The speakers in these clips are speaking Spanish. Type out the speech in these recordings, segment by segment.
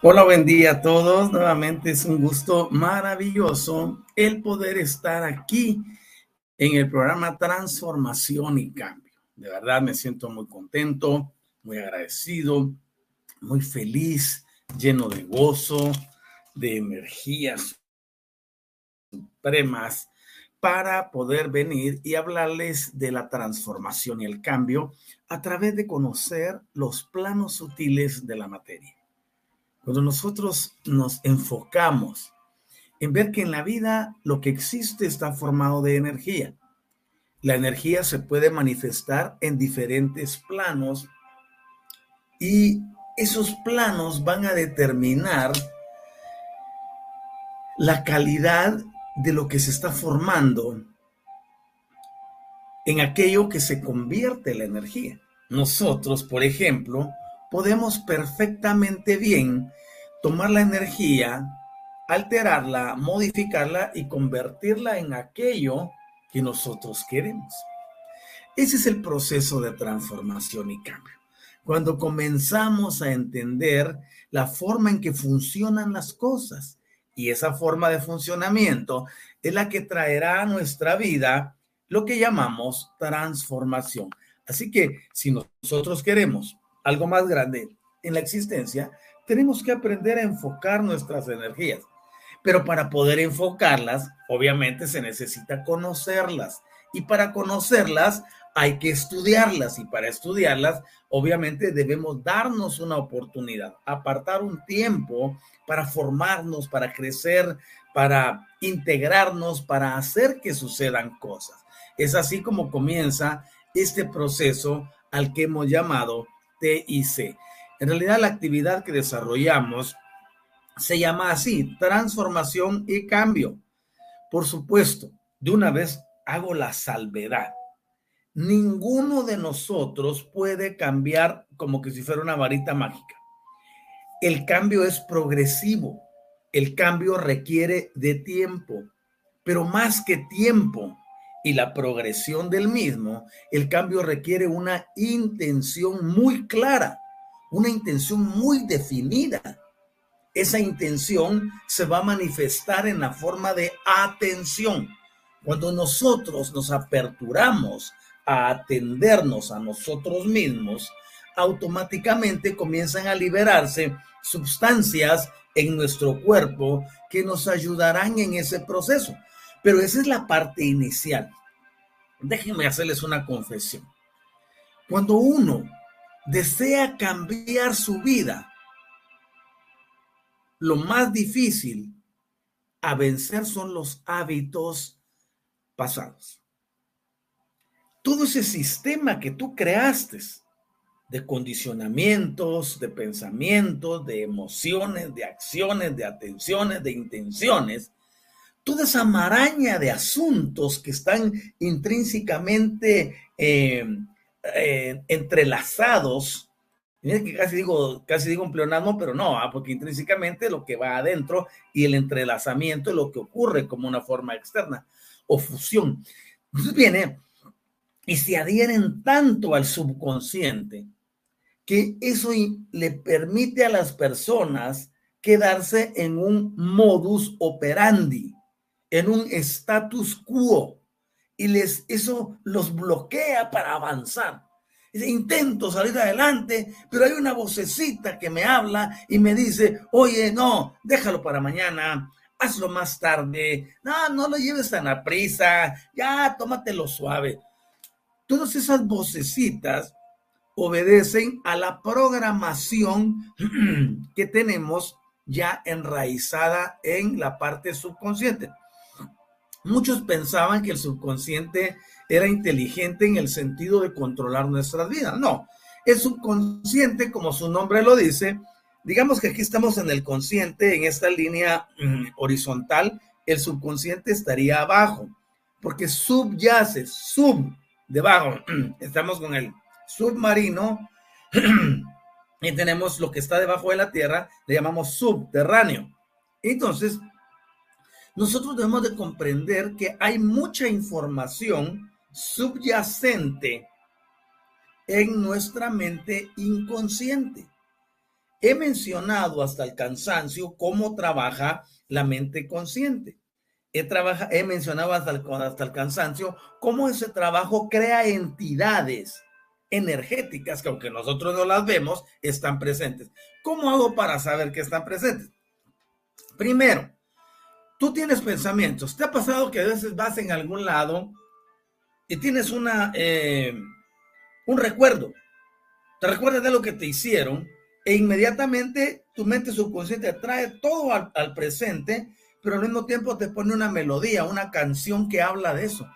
Hola, buen día a todos. Nuevamente es un gusto maravilloso el poder estar aquí en el programa Transformación y Cambio. De verdad me siento muy contento, muy agradecido, muy feliz, lleno de gozo, de energías supremas para poder venir y hablarles de la transformación y el cambio a través de conocer los planos sutiles de la materia. Cuando nosotros nos enfocamos en ver que en la vida lo que existe está formado de energía. La energía se puede manifestar en diferentes planos y esos planos van a determinar la calidad de lo que se está formando en aquello que se convierte en la energía. Nosotros, por ejemplo, podemos perfectamente bien tomar la energía, alterarla, modificarla y convertirla en aquello que nosotros queremos. Ese es el proceso de transformación y cambio. Cuando comenzamos a entender la forma en que funcionan las cosas y esa forma de funcionamiento es la que traerá a nuestra vida lo que llamamos transformación. Así que si nosotros queremos algo más grande en la existencia, tenemos que aprender a enfocar nuestras energías. Pero para poder enfocarlas, obviamente se necesita conocerlas. Y para conocerlas hay que estudiarlas. Y para estudiarlas, obviamente debemos darnos una oportunidad, apartar un tiempo para formarnos, para crecer, para integrarnos, para hacer que sucedan cosas. Es así como comienza este proceso al que hemos llamado TIC. En realidad, la actividad que desarrollamos se llama así, transformación y cambio. Por supuesto, de una vez hago la salvedad. Ninguno de nosotros puede cambiar como que si fuera una varita mágica. El cambio es progresivo. El cambio requiere de tiempo, pero más que tiempo y la progresión del mismo, el cambio requiere una intención muy clara una intención muy definida. Esa intención se va a manifestar en la forma de atención. Cuando nosotros nos aperturamos a atendernos a nosotros mismos, automáticamente comienzan a liberarse sustancias en nuestro cuerpo que nos ayudarán en ese proceso. Pero esa es la parte inicial. Déjenme hacerles una confesión. Cuando uno desea cambiar su vida, lo más difícil a vencer son los hábitos pasados. Todo ese sistema que tú creaste de condicionamientos, de pensamientos, de emociones, de acciones, de atenciones, de intenciones, toda esa maraña de asuntos que están intrínsecamente eh, eh, entrelazados. que casi digo, casi digo un pleonasmo, pero no, ah, porque intrínsecamente lo que va adentro y el entrelazamiento es lo que ocurre como una forma externa o fusión. Entonces viene y se adhieren tanto al subconsciente que eso le permite a las personas quedarse en un modus operandi en un status quo y les, eso los bloquea para avanzar. Intento salir adelante, pero hay una vocecita que me habla y me dice, oye, no, déjalo para mañana, hazlo más tarde, no, no lo lleves tan a prisa, ya tómatelo suave. Todas esas vocecitas obedecen a la programación que tenemos ya enraizada en la parte subconsciente. Muchos pensaban que el subconsciente era inteligente en el sentido de controlar nuestras vidas. No, el subconsciente, como su nombre lo dice, digamos que aquí estamos en el consciente, en esta línea mm, horizontal, el subconsciente estaría abajo, porque subyace, sub, debajo, estamos con el submarino y tenemos lo que está debajo de la tierra, le llamamos subterráneo. Entonces, nosotros debemos de comprender que hay mucha información subyacente en nuestra mente inconsciente. He mencionado hasta el cansancio cómo trabaja la mente consciente. He, trabaja, he mencionado hasta el, hasta el cansancio cómo ese trabajo crea entidades energéticas que aunque nosotros no las vemos, están presentes. ¿Cómo hago para saber que están presentes? Primero, tú tienes pensamientos. ¿Te ha pasado que a veces vas en algún lado y tienes una, eh, un recuerdo? Te recuerdas de lo que te hicieron e inmediatamente tu mente subconsciente trae todo al, al presente, pero al mismo tiempo te pone una melodía, una canción que habla de eso.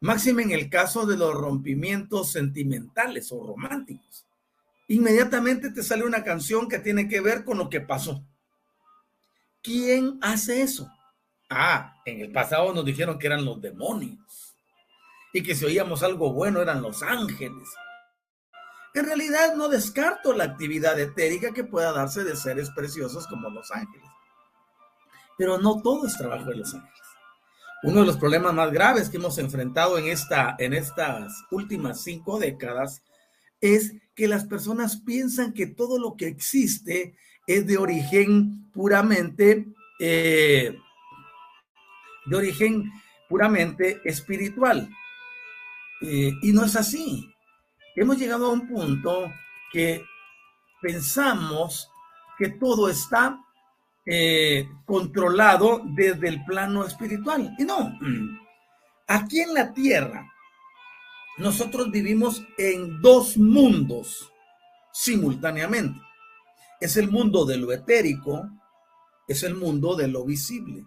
Máxime en el caso de los rompimientos sentimentales o románticos. Inmediatamente te sale una canción que tiene que ver con lo que pasó. ¿Quién hace eso? Ah, en el pasado nos dijeron que eran los demonios y que si oíamos algo bueno eran los ángeles. En realidad no descarto la actividad etérica que pueda darse de seres preciosos como los ángeles. Pero no todo es trabajo de los ángeles. Uno de los problemas más graves que hemos enfrentado en, esta, en estas últimas cinco décadas es que las personas piensan que todo lo que existe es de origen puramente, eh, de origen puramente espiritual. Eh, y no es así. Hemos llegado a un punto que pensamos que todo está eh, controlado desde el plano espiritual. Y no, aquí en la tierra, nosotros vivimos en dos mundos simultáneamente. Es el mundo de lo etérico, es el mundo de lo visible,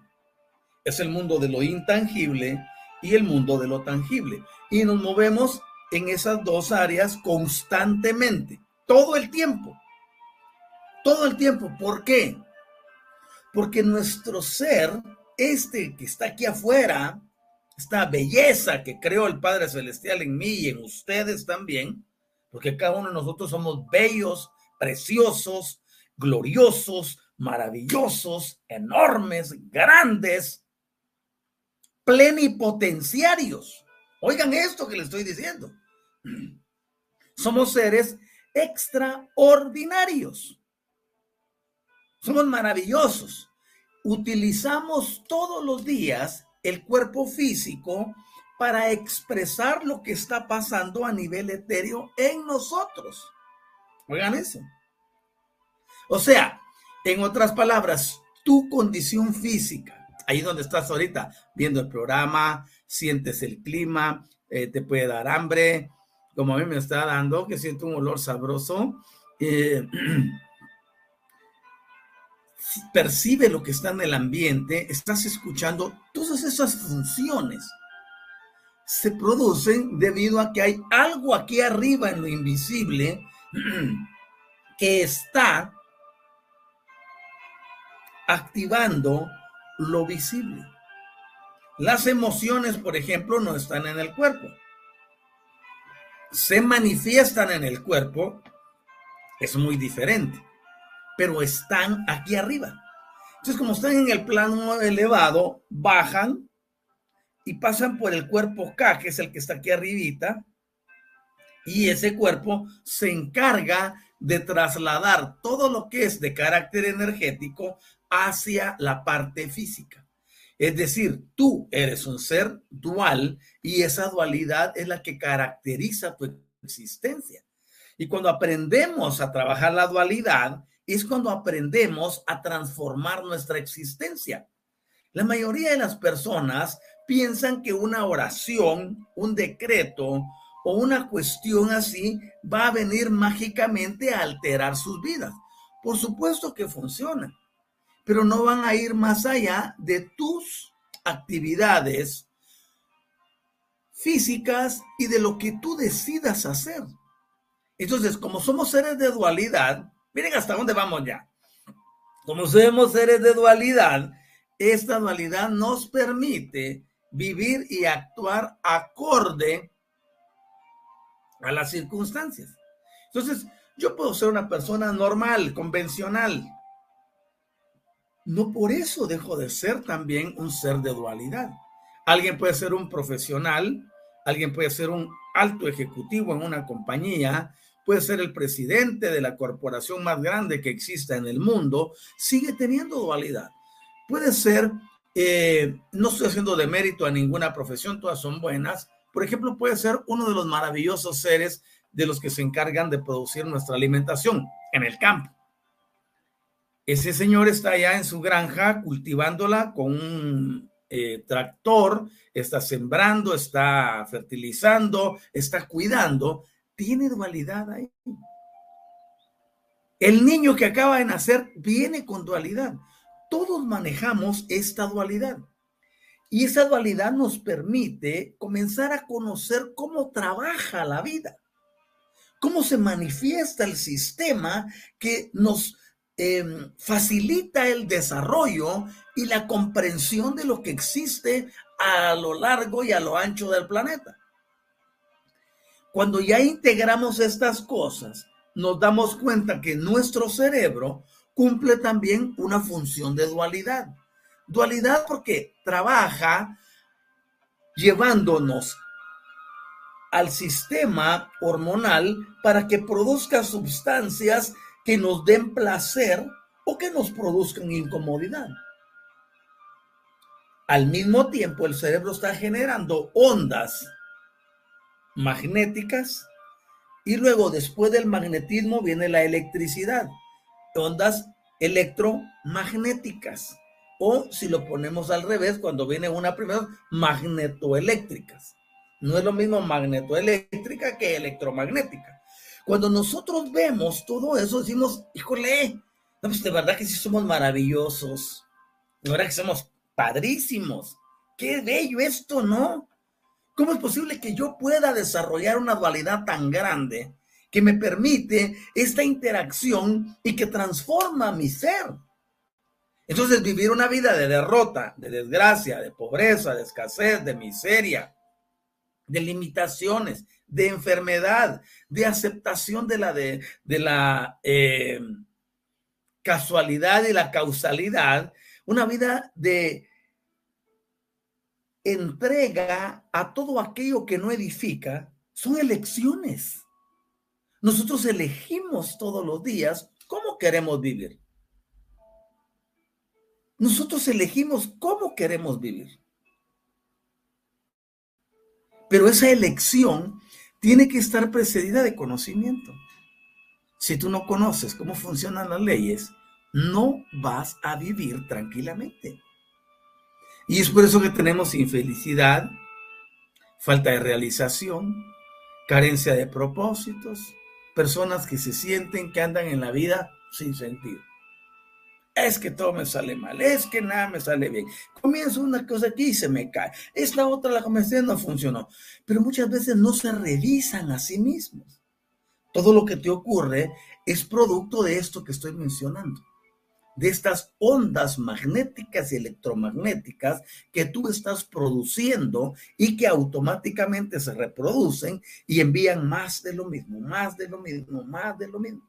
es el mundo de lo intangible y el mundo de lo tangible. Y nos movemos en esas dos áreas constantemente, todo el tiempo. Todo el tiempo. ¿Por qué? Porque nuestro ser, este que está aquí afuera, esta belleza que creó el Padre Celestial en mí y en ustedes también, porque cada uno de nosotros somos bellos, preciosos, gloriosos, maravillosos, enormes, grandes, plenipotenciarios. Oigan esto que le estoy diciendo. Somos seres extraordinarios. Somos maravillosos. Utilizamos todos los días el cuerpo físico para expresar lo que está pasando a nivel etéreo en nosotros. Oigan eso. O sea, en otras palabras, tu condición física, ahí donde estás ahorita, viendo el programa, sientes el clima, eh, te puede dar hambre, como a mí me está dando, que siento un olor sabroso. Eh, percibe lo que está en el ambiente, estás escuchando todas esas funciones se producen debido a que hay algo aquí arriba en lo invisible que está activando lo visible. Las emociones, por ejemplo, no están en el cuerpo. Se manifiestan en el cuerpo, es muy diferente, pero están aquí arriba. Entonces, como están en el plano elevado, bajan y pasan por el cuerpo K, que es el que está aquí arribita, y ese cuerpo se encarga de trasladar todo lo que es de carácter energético hacia la parte física. Es decir, tú eres un ser dual y esa dualidad es la que caracteriza tu existencia. Y cuando aprendemos a trabajar la dualidad, es cuando aprendemos a transformar nuestra existencia. La mayoría de las personas piensan que una oración, un decreto o una cuestión así va a venir mágicamente a alterar sus vidas. Por supuesto que funciona, pero no van a ir más allá de tus actividades físicas y de lo que tú decidas hacer. Entonces, como somos seres de dualidad, miren hasta dónde vamos ya. Como somos seres de dualidad, esta dualidad nos permite vivir y actuar acorde a las circunstancias. Entonces, yo puedo ser una persona normal, convencional, no por eso dejo de ser también un ser de dualidad. Alguien puede ser un profesional, alguien puede ser un alto ejecutivo en una compañía, puede ser el presidente de la corporación más grande que exista en el mundo, sigue teniendo dualidad. Puede ser, eh, no estoy haciendo de mérito a ninguna profesión, todas son buenas. Por ejemplo, puede ser uno de los maravillosos seres de los que se encargan de producir nuestra alimentación en el campo. Ese señor está allá en su granja cultivándola con un eh, tractor, está sembrando, está fertilizando, está cuidando. Tiene dualidad ahí. El niño que acaba de nacer viene con dualidad. Todos manejamos esta dualidad. Y esa dualidad nos permite comenzar a conocer cómo trabaja la vida, cómo se manifiesta el sistema que nos Em, facilita el desarrollo y la comprensión de lo que existe a lo largo y a lo ancho del planeta. Cuando ya integramos estas cosas, nos damos cuenta que nuestro cerebro cumple también una función de dualidad. Dualidad porque trabaja llevándonos al sistema hormonal para que produzca sustancias que nos den placer o que nos produzcan incomodidad. Al mismo tiempo, el cerebro está generando ondas magnéticas y luego después del magnetismo viene la electricidad, ondas electromagnéticas o si lo ponemos al revés, cuando viene una primera, magnetoeléctricas. No es lo mismo magnetoeléctrica que electromagnética. Cuando nosotros vemos todo eso, decimos, híjole, no, pues de verdad que sí somos maravillosos. De verdad que somos padrísimos. Qué bello esto, ¿no? ¿Cómo es posible que yo pueda desarrollar una dualidad tan grande que me permite esta interacción y que transforma mi ser? Entonces, vivir una vida de derrota, de desgracia, de pobreza, de escasez, de miseria, de limitaciones, de enfermedad, de aceptación de la, de, la eh, casualidad y la causalidad, una vida de entrega a todo aquello que no edifica, son elecciones. Nosotros elegimos todos los días cómo queremos vivir. Nosotros elegimos cómo queremos vivir. Pero esa elección tiene que estar precedida de conocimiento. Si tú no conoces cómo funcionan las leyes, no vas a vivir tranquilamente. Y es por eso que tenemos infelicidad, falta de realización, carencia de propósitos, personas que se sienten que andan en la vida sin sentido. Es que todo me sale mal, es que nada me sale bien. Comienzo una cosa aquí y se me cae. Esta otra la comencé no funcionó. Pero muchas veces no se revisan a sí mismos. Todo lo que te ocurre es producto de esto que estoy mencionando de estas ondas magnéticas y electromagnéticas que tú estás produciendo y que automáticamente se reproducen y envían más de lo mismo, más de lo mismo, más de lo mismo.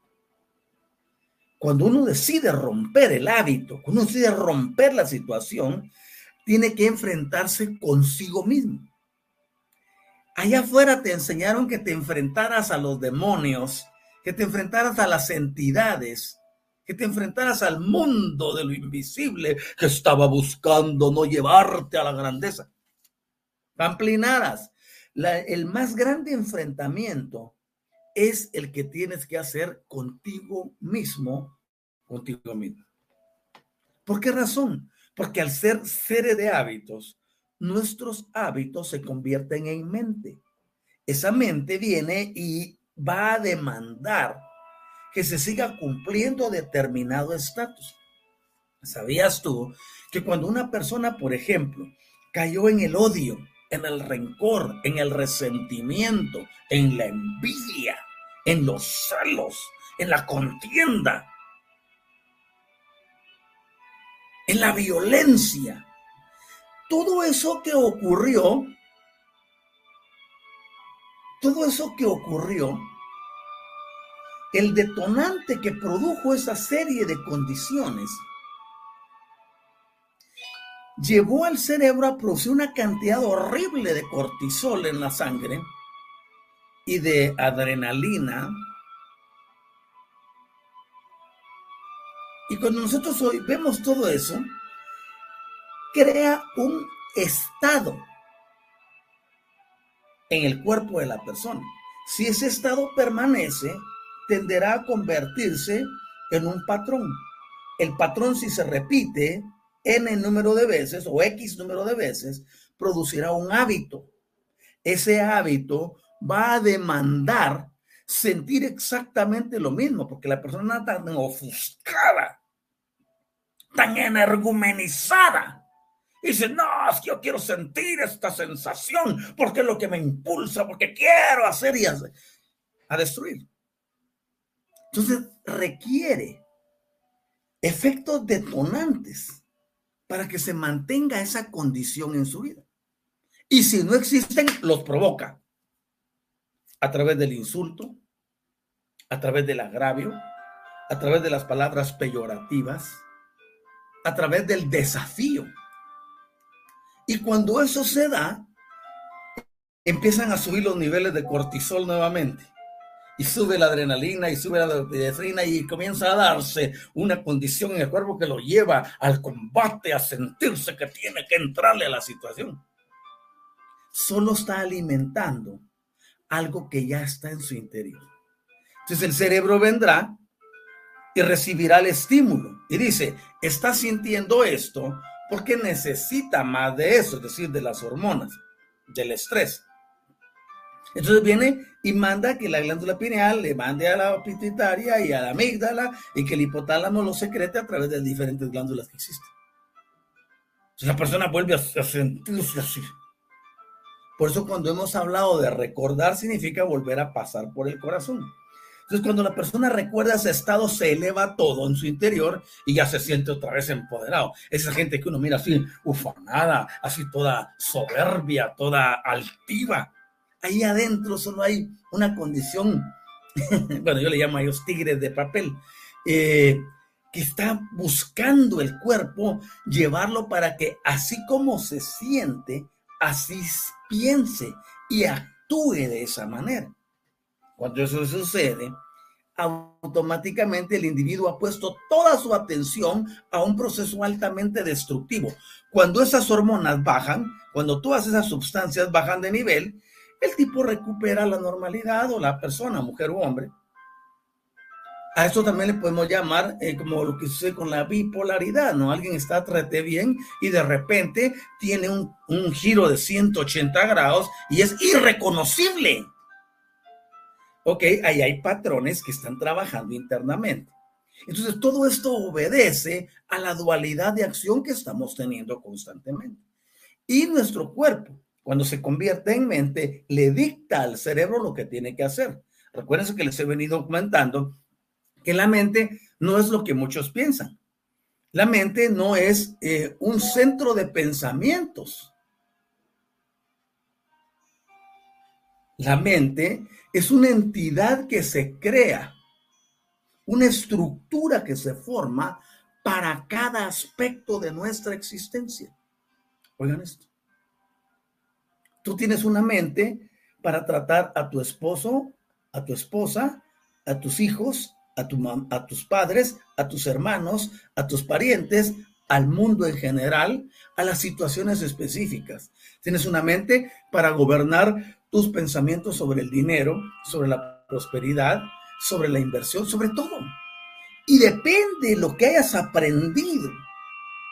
Cuando uno decide romper el hábito, cuando uno decide romper la situación, tiene que enfrentarse consigo mismo. Allá afuera te enseñaron que te enfrentaras a los demonios, que te enfrentaras a las entidades, que te enfrentaras al mundo de lo invisible que estaba buscando no llevarte a la grandeza. Pamplinadas, el más grande enfrentamiento es el que tienes que hacer contigo mismo, contigo mismo. ¿Por qué razón? Porque al ser seres de hábitos, nuestros hábitos se convierten en mente. Esa mente viene y va a demandar que se siga cumpliendo determinado estatus. ¿Sabías tú que cuando una persona, por ejemplo, cayó en el odio, en el rencor, en el resentimiento, en la envidia, en los celos, en la contienda, en la violencia, todo eso que ocurrió, todo eso que ocurrió el detonante que produjo esa serie de condiciones llevó al cerebro a producir una cantidad horrible de cortisol en la sangre y de adrenalina. Y cuando nosotros hoy vemos todo eso, crea un estado en el cuerpo de la persona. Si ese estado permanece, tenderá a convertirse en un patrón. El patrón, si se repite n número de veces o x número de veces, producirá un hábito. Ese hábito va a demandar sentir exactamente lo mismo, porque la persona tan ofuscada, tan energumenizada. Dice, no, es que yo quiero sentir esta sensación, porque es lo que me impulsa, porque quiero hacer y hacer, a destruir. Entonces requiere efectos detonantes para que se mantenga esa condición en su vida. Y si no existen, los provoca a través del insulto, a través del agravio, a través de las palabras peyorativas, a través del desafío. Y cuando eso se da, empiezan a subir los niveles de cortisol nuevamente y sube la adrenalina y sube la epinefrina y comienza a darse una condición en el cuerpo que lo lleva al combate, a sentirse que tiene que entrarle a la situación. Solo está alimentando algo que ya está en su interior. Entonces el cerebro vendrá y recibirá el estímulo y dice, está sintiendo esto porque necesita más de eso, es decir, de las hormonas, del estrés. Entonces viene y manda que la glándula pineal le mande a la pituitaria y a la amígdala y que el hipotálamo lo secrete a través de diferentes glándulas que existen. Entonces la persona vuelve a, sentirse así. Por eso cuando hemos hablado de recordar significa volver a pasar por el corazón. Entonces cuando la persona recuerda ese estado se eleva todo en su interior y ya se siente otra vez empoderado. Esa gente que uno mira así ufanada, así toda soberbia, toda altiva ahí adentro solo hay una condición, bueno, yo le llamo a ellos tigres de papel, eh, que está buscando el cuerpo llevarlo para que así como se siente, así piense y actúe de esa manera. Cuando eso sucede, automáticamente el individuo ha puesto toda su atención a un proceso altamente destructivo. Cuando esas hormonas bajan, cuando todas esas sustancias bajan de nivel, el tipo recupera la normalidad o la persona, mujer u hombre, A esto también le podemos llamar eh, como lo que sucede con la bipolaridad, ¿no? Alguien está trate bien y de repente tiene un, un giro de 180 grados y es irreconocible. Ok, ahí hay patrones que están trabajando internamente. Entonces, todo esto obedece a la dualidad de acción que estamos teniendo constantemente. Y nuestro cuerpo, cuando se convierte en mente, le dicta al cerebro lo que tiene que hacer. Recuerden que les he venido comentando la mente no es lo que muchos piensan. La mente no es eh, un centro de pensamientos. La mente es una entidad que se crea, una estructura que se forma para cada aspecto de nuestra existencia. Oigan esto. Tú tienes una mente para tratar a tu esposo, a tu esposa, a tus hijos, a, tu a tus padres, a tus hermanos, a tus parientes, al mundo en general, a las situaciones específicas. Tienes una mente para gobernar tus pensamientos sobre el dinero, sobre la prosperidad, sobre la inversión, sobre todo. Y depende de lo que hayas aprendido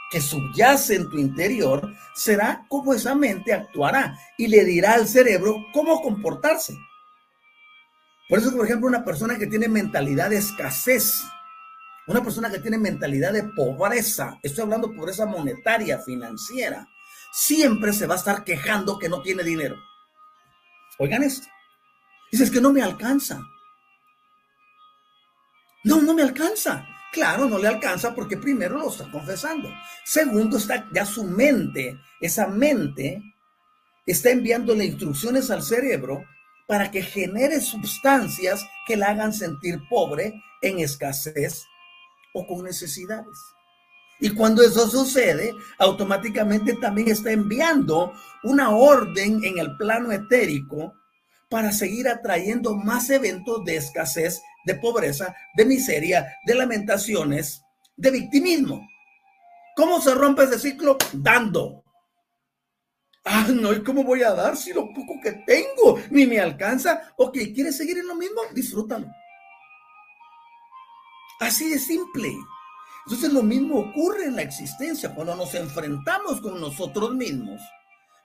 que subyace en tu interior, será cómo esa mente actuará y le dirá al cerebro cómo comportarse. Por eso, por ejemplo, una persona que tiene mentalidad de escasez, una persona que tiene mentalidad de pobreza, estoy hablando de pobreza monetaria, financiera, siempre se va a estar quejando que no tiene dinero. Oigan esto. Dices que no me alcanza. No, no me alcanza. Claro, no le alcanza porque primero lo está confesando. Segundo, está ya su mente, esa mente está enviándole instrucciones al cerebro para que genere sustancias que la hagan sentir pobre, en escasez o con necesidades. Y cuando eso sucede, automáticamente también está enviando una orden en el plano etérico para seguir atrayendo más eventos de escasez, de pobreza, de miseria, de lamentaciones, de victimismo. ¿Cómo se rompe ese ciclo? Dando. Ah, no, ¿y cómo voy a dar si lo poco que tengo ni me alcanza? Ok, ¿quieres seguir en lo mismo? Disfrútalo. Así de simple. Entonces lo mismo ocurre en la existencia cuando nos enfrentamos con nosotros mismos.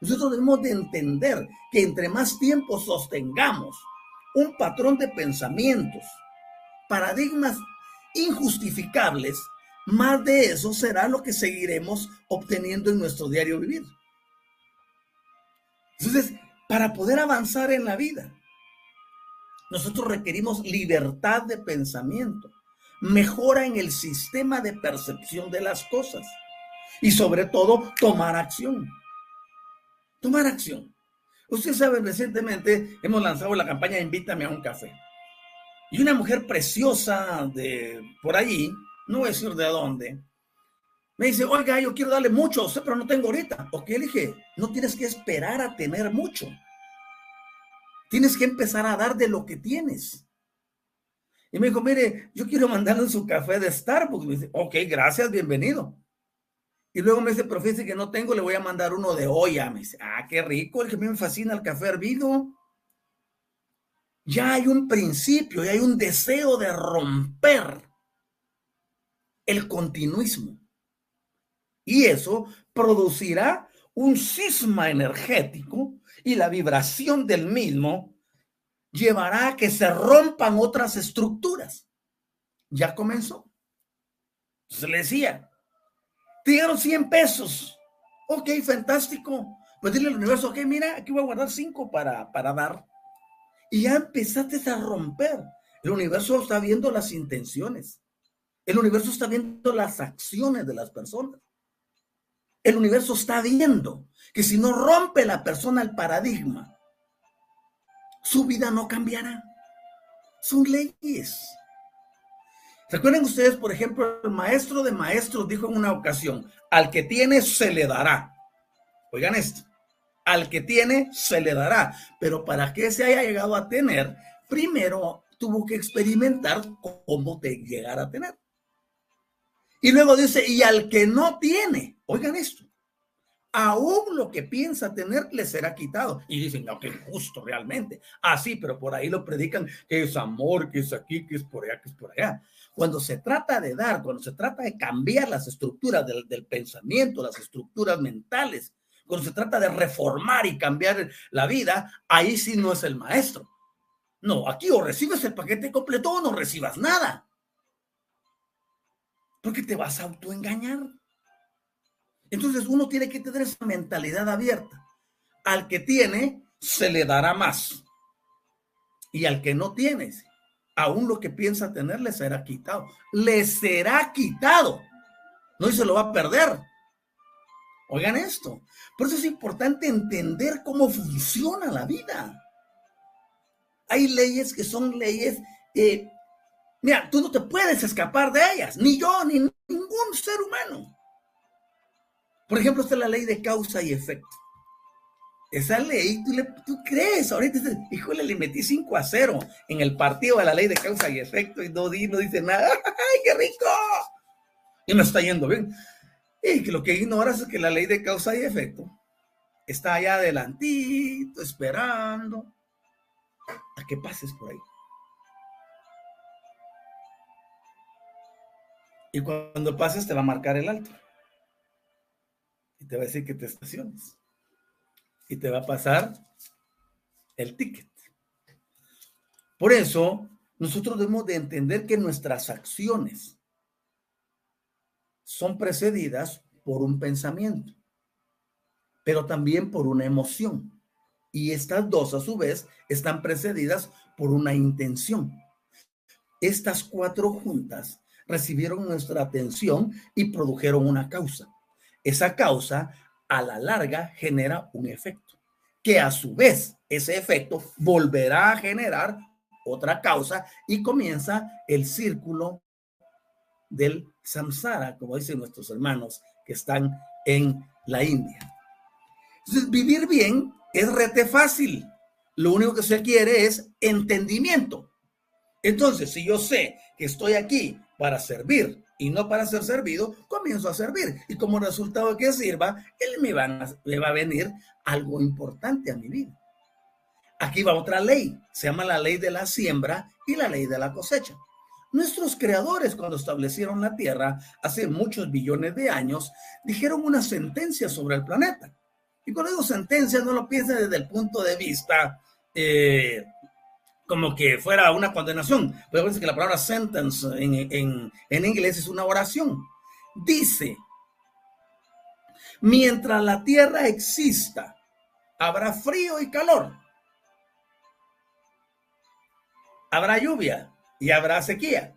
Nosotros debemos de entender que entre más tiempo sostengamos un patrón de pensamientos, paradigmas injustificables, más de eso será lo que seguiremos obteniendo en nuestro diario vivir. Entonces, para poder avanzar en la vida, nosotros requerimos libertad de pensamiento, mejora en el sistema de percepción de las cosas y sobre todo tomar acción. Tomar acción. Ustedes saben, recientemente hemos lanzado la campaña Invítame a un café. Y una mujer preciosa de por allí, no voy a decir de dónde, me dice, oiga, yo quiero darle mucho a pero no tengo ahorita. Ok, le dije, no tienes que esperar a tener mucho. Tienes que empezar a dar de lo que tienes. Y me dijo, mire, yo quiero mandarle su café de Starbucks. Me dice, ok, gracias, bienvenido. Y luego me dice, pero que no tengo, le voy a mandar uno de olla. Me dice, ah, qué rico, el que me fascina el café hervido. Ya hay un principio, ya hay un deseo de romper el continuismo. Y eso producirá un cisma energético y la vibración del mismo llevará a que se rompan otras estructuras. Ya comenzó. Se le decía, te dieron 100 pesos. Ok, fantástico. Pues dile al universo, ok, mira, aquí voy a guardar 5 para, para dar. Y ya empezaste a romper. El universo está viendo las intenciones. El universo está viendo las acciones de las personas el universo está viendo que si no rompe la persona el paradigma, su vida no cambiará. Son leyes. Recuerden ustedes, por ejemplo, el maestro de maestros dijo en una ocasión, al que tiene se le dará. Oigan esto, al que tiene se le dará, pero para que se haya llegado a tener, primero tuvo que experimentar cómo te llegar a tener. Y luego dice, y al que no tiene, oigan esto, aún lo que piensa tener le será quitado. Y dicen, no, que injusto realmente. Así, ah, pero por ahí lo predican que es amor, que es aquí, que es por allá, que es por allá. Cuando se trata de dar, cuando se trata de cambiar las estructuras del, del pensamiento, las estructuras mentales, cuando se trata de reformar y cambiar la vida, ahí sí no es el maestro. No, aquí o recibes el paquete completo o no recibas nada. Porque te vas a autoengañar. Entonces uno tiene que tener esa mentalidad abierta. Al que tiene, se le dará más. Y al que no tiene, aún lo que piensa tener le será quitado. Le será quitado. No y se lo va a perder. Oigan esto. Por eso es importante entender cómo funciona la vida. Hay leyes que son leyes, eh, mira, tú no te puedes escapar de ellas, ni yo, ni ningún ser humano. Por ejemplo, está la ley de causa y efecto. Esa ley, tú, le, crees, ahorita, híjole, le metí 5 a 0 en el partido de la ley de causa y efecto y no, no dice nada. ¡Ay, qué rico! Y me está yendo bien. Y que lo que ignoras es que la ley de causa y efecto está allá adelantito, esperando a que pases por ahí. Y cuando pases te va a marcar el alto y te va a decir que te estaciones. Y te va a pasar el ticket. Por eso, nosotros debemos de entender que nuestras acciones son precedidas por un pensamiento, pero también por una emoción. Y estas dos, a su vez, están precedidas por una intención. Estas cuatro juntas recibieron nuestra atención y produjeron una causa esa causa a la larga genera un efecto, que a su vez ese efecto volverá a generar otra causa y comienza el círculo del samsara, como dicen nuestros hermanos que están en la India. Vivir bien es rete fácil. Lo único que se quiere es entendimiento. Entonces, si yo sé que estoy aquí para servir y no para ser servido, comienzo a servir. Y como resultado de que sirva, él me va, a, me va a venir algo importante a mi vida. Aquí va otra ley, se llama la ley de la siembra y la ley de la cosecha. Nuestros creadores, cuando establecieron la Tierra hace muchos billones de años, dijeron una sentencia sobre el planeta. Y cuando digo sentencia, no lo piensen desde el punto de vista eh, como que fuera una condenación. Pero que la palabra sentence en, en inglés es una oración. Dice, mientras la tierra exista, habrá frío y calor. Habrá lluvia y habrá sequía.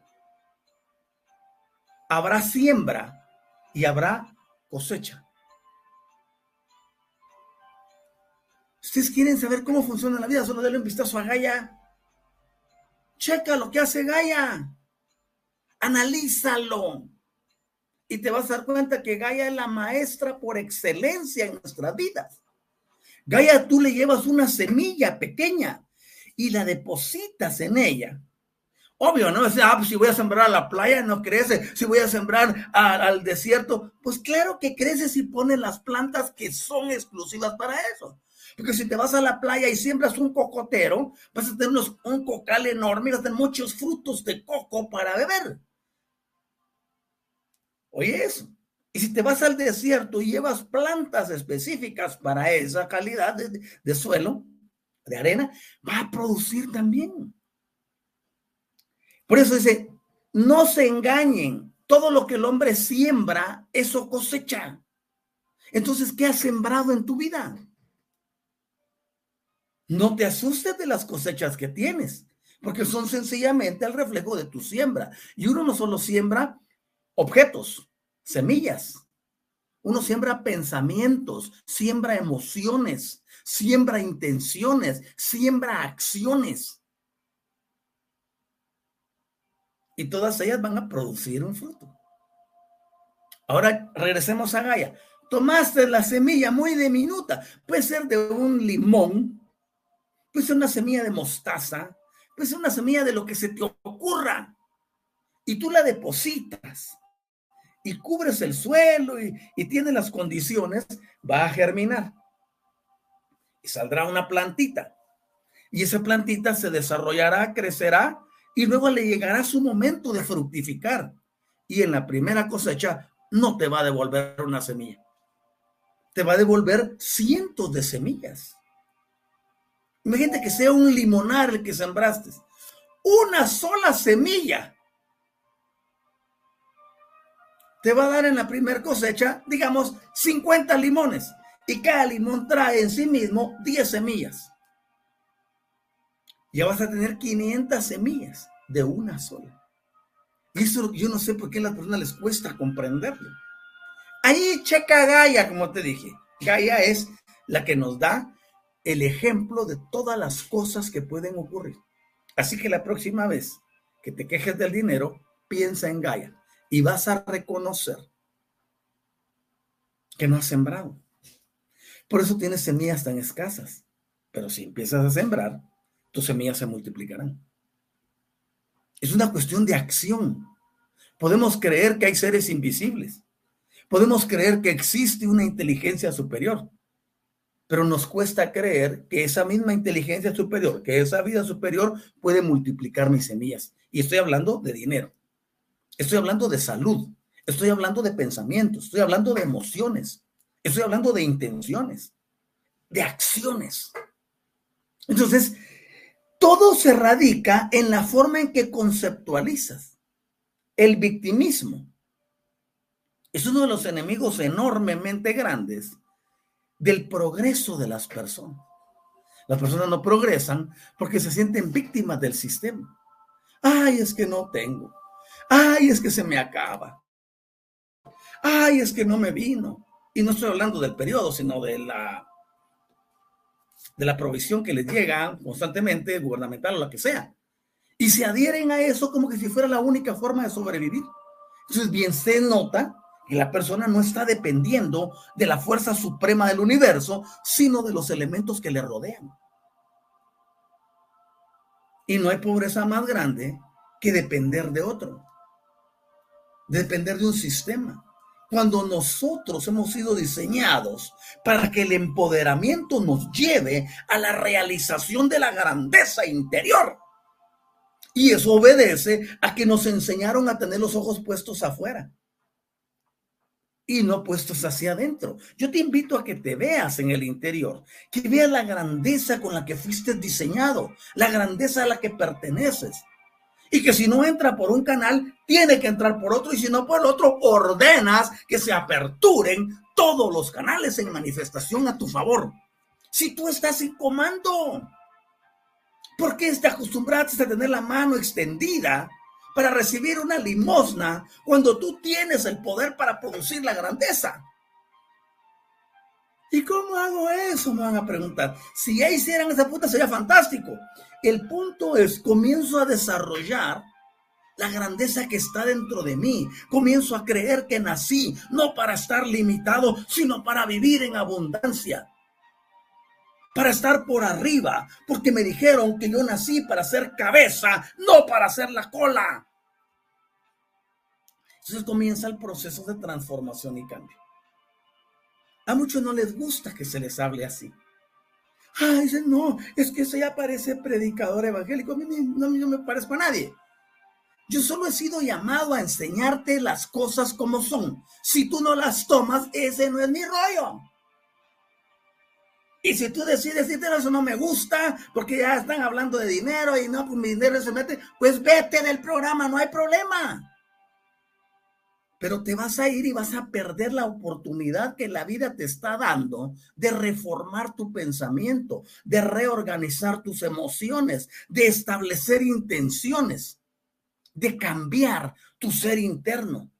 Habrá siembra y habrá cosecha. Ustedes quieren saber cómo funciona la vida, solo denle un vistazo a Gaia. Checa lo que hace Gaia. Analízalo. Y te vas a dar cuenta que Gaia es la maestra por excelencia en nuestras vidas. Gaia, tú le llevas una semilla pequeña y la depositas en ella. Obvio, ¿no? ah, pues si voy a sembrar a la playa, no crece. Si voy a sembrar al desierto, pues claro que crece si pones las plantas que son exclusivas para eso. Porque si te vas a la playa y siembras un cocotero, vas a tener un cocal enorme y vas a tener muchos frutos de coco para beber. Oye eso. Y si te vas al desierto y llevas plantas específicas para esa calidad de, de suelo, de arena, va a producir también. Por eso dice, no se engañen, todo lo que el hombre siembra, eso cosecha. Entonces, ¿qué has sembrado en tu vida? No te asustes de las cosechas que tienes, porque son sencillamente el reflejo de tu siembra. Y uno no solo siembra objetos, semillas. Uno siembra pensamientos, siembra emociones, siembra intenciones, siembra acciones. Y todas ellas van a producir un fruto. Ahora regresemos a Gaia. Tomaste la semilla muy diminuta, puede ser de un limón, puede ser una semilla de mostaza, puede ser una semilla de lo que se te ocurra. Y tú la depositas. y cubres el suelo y, y las condiciones, va a germinar. Y saldrá una plantita. Y esa plantita se desarrollará, crecerá y luego le llegará su momento de fructificar. Y en la primera cosecha no te va a devolver una semilla. Te va a devolver cientos de semillas. Imagínate que sea un limonar el que sembraste. Una sola semilla te va a dar en la primera cosecha, digamos, 50 limones. Y cada limón trae en sí mismo 10 semillas. Ya vas a tener 500 semillas de una sola. Eso yo no sé por qué a las personas les cuesta comprenderlo. Ahí checa Gaia, como te dije. Gaia es la que nos da el ejemplo de todas las cosas que pueden ocurrir. Así que la próxima vez que te quejes del dinero, piensa en Gaia y vas a reconocer que no has sembrado. Por eso tienes semillas tan escasas. Pero si empiezas a sembrar, tus semillas se multiplicarán. Es una cuestión de acción. Podemos creer que hay seres invisibles. Podemos creer que existe una inteligencia superior pero nos cuesta creer que esa misma inteligencia superior, que esa vida superior puede multiplicar mis semillas. Y estoy hablando de dinero, estoy hablando de salud, estoy hablando de pensamientos, estoy hablando de emociones, estoy hablando de intenciones, de acciones. Entonces, todo se radica en la forma en que conceptualizas. El victimismo es uno de los enemigos enormemente grandes del progreso de las personas. Las personas no progresan porque se sienten víctimas del sistema. Ay, es que no tengo. Ay, es que se me acaba. Ay, es que no me vino. Y no estoy hablando del periodo, sino de la de la provisión que les llega constantemente, gubernamental o lo que sea. Y se adhieren a eso como que si fuera la única forma de sobrevivir. Entonces, bien se nota que la persona no está dependiendo de la fuerza suprema del universo, sino de los elementos que le rodean. Y no hay pobreza más grande que depender de otro, depender de un sistema. Cuando nosotros hemos sido diseñados para que el empoderamiento nos lleve a la realización de la grandeza interior. Y eso obedece a que nos enseñaron a tener los ojos puestos afuera y no puestos hacia adentro. Yo te invito a que te veas en el interior, que veas la grandeza con la que fuiste diseñado, la grandeza a la que perteneces. Y que si no entra por un canal, tiene que entrar por otro, y si no por el otro, ordenas que se aperturen todos los canales en manifestación a tu favor. Si tú estás en comando, ¿por qué te acostumbraste a tener la mano extendida para recibir una limosna cuando tú tienes el poder para producir la grandeza. ¿Y cómo hago eso? Me van a preguntar. Si ya hicieran esa puta sería fantástico. El punto es, comienzo a desarrollar la grandeza que está dentro de mí. Comienzo a creer que nací no para estar limitado, sino para vivir en abundancia. Para estar por arriba, porque me dijeron que yo nací para ser cabeza, no para ser la cola. Entonces comienza el proceso de transformación y cambio. A muchos no les gusta que se les hable así. Ay, no, es que eso ya parece predicador evangélico. A mí no, no me parezco a nadie. Yo solo he sido llamado a enseñarte las cosas como son. Si tú no las tomas, ese no es mi rollo. Y si tú decides eso no me gusta, porque ya están hablando de dinero y no, pues mi dinero se mete, pues vete del programa, no hay problema pero te vas a ir y vas a perder la oportunidad que la vida te está dando de reformar tu pensamiento, de reorganizar tus emociones, de establecer intenciones, de cambiar tu ser interno.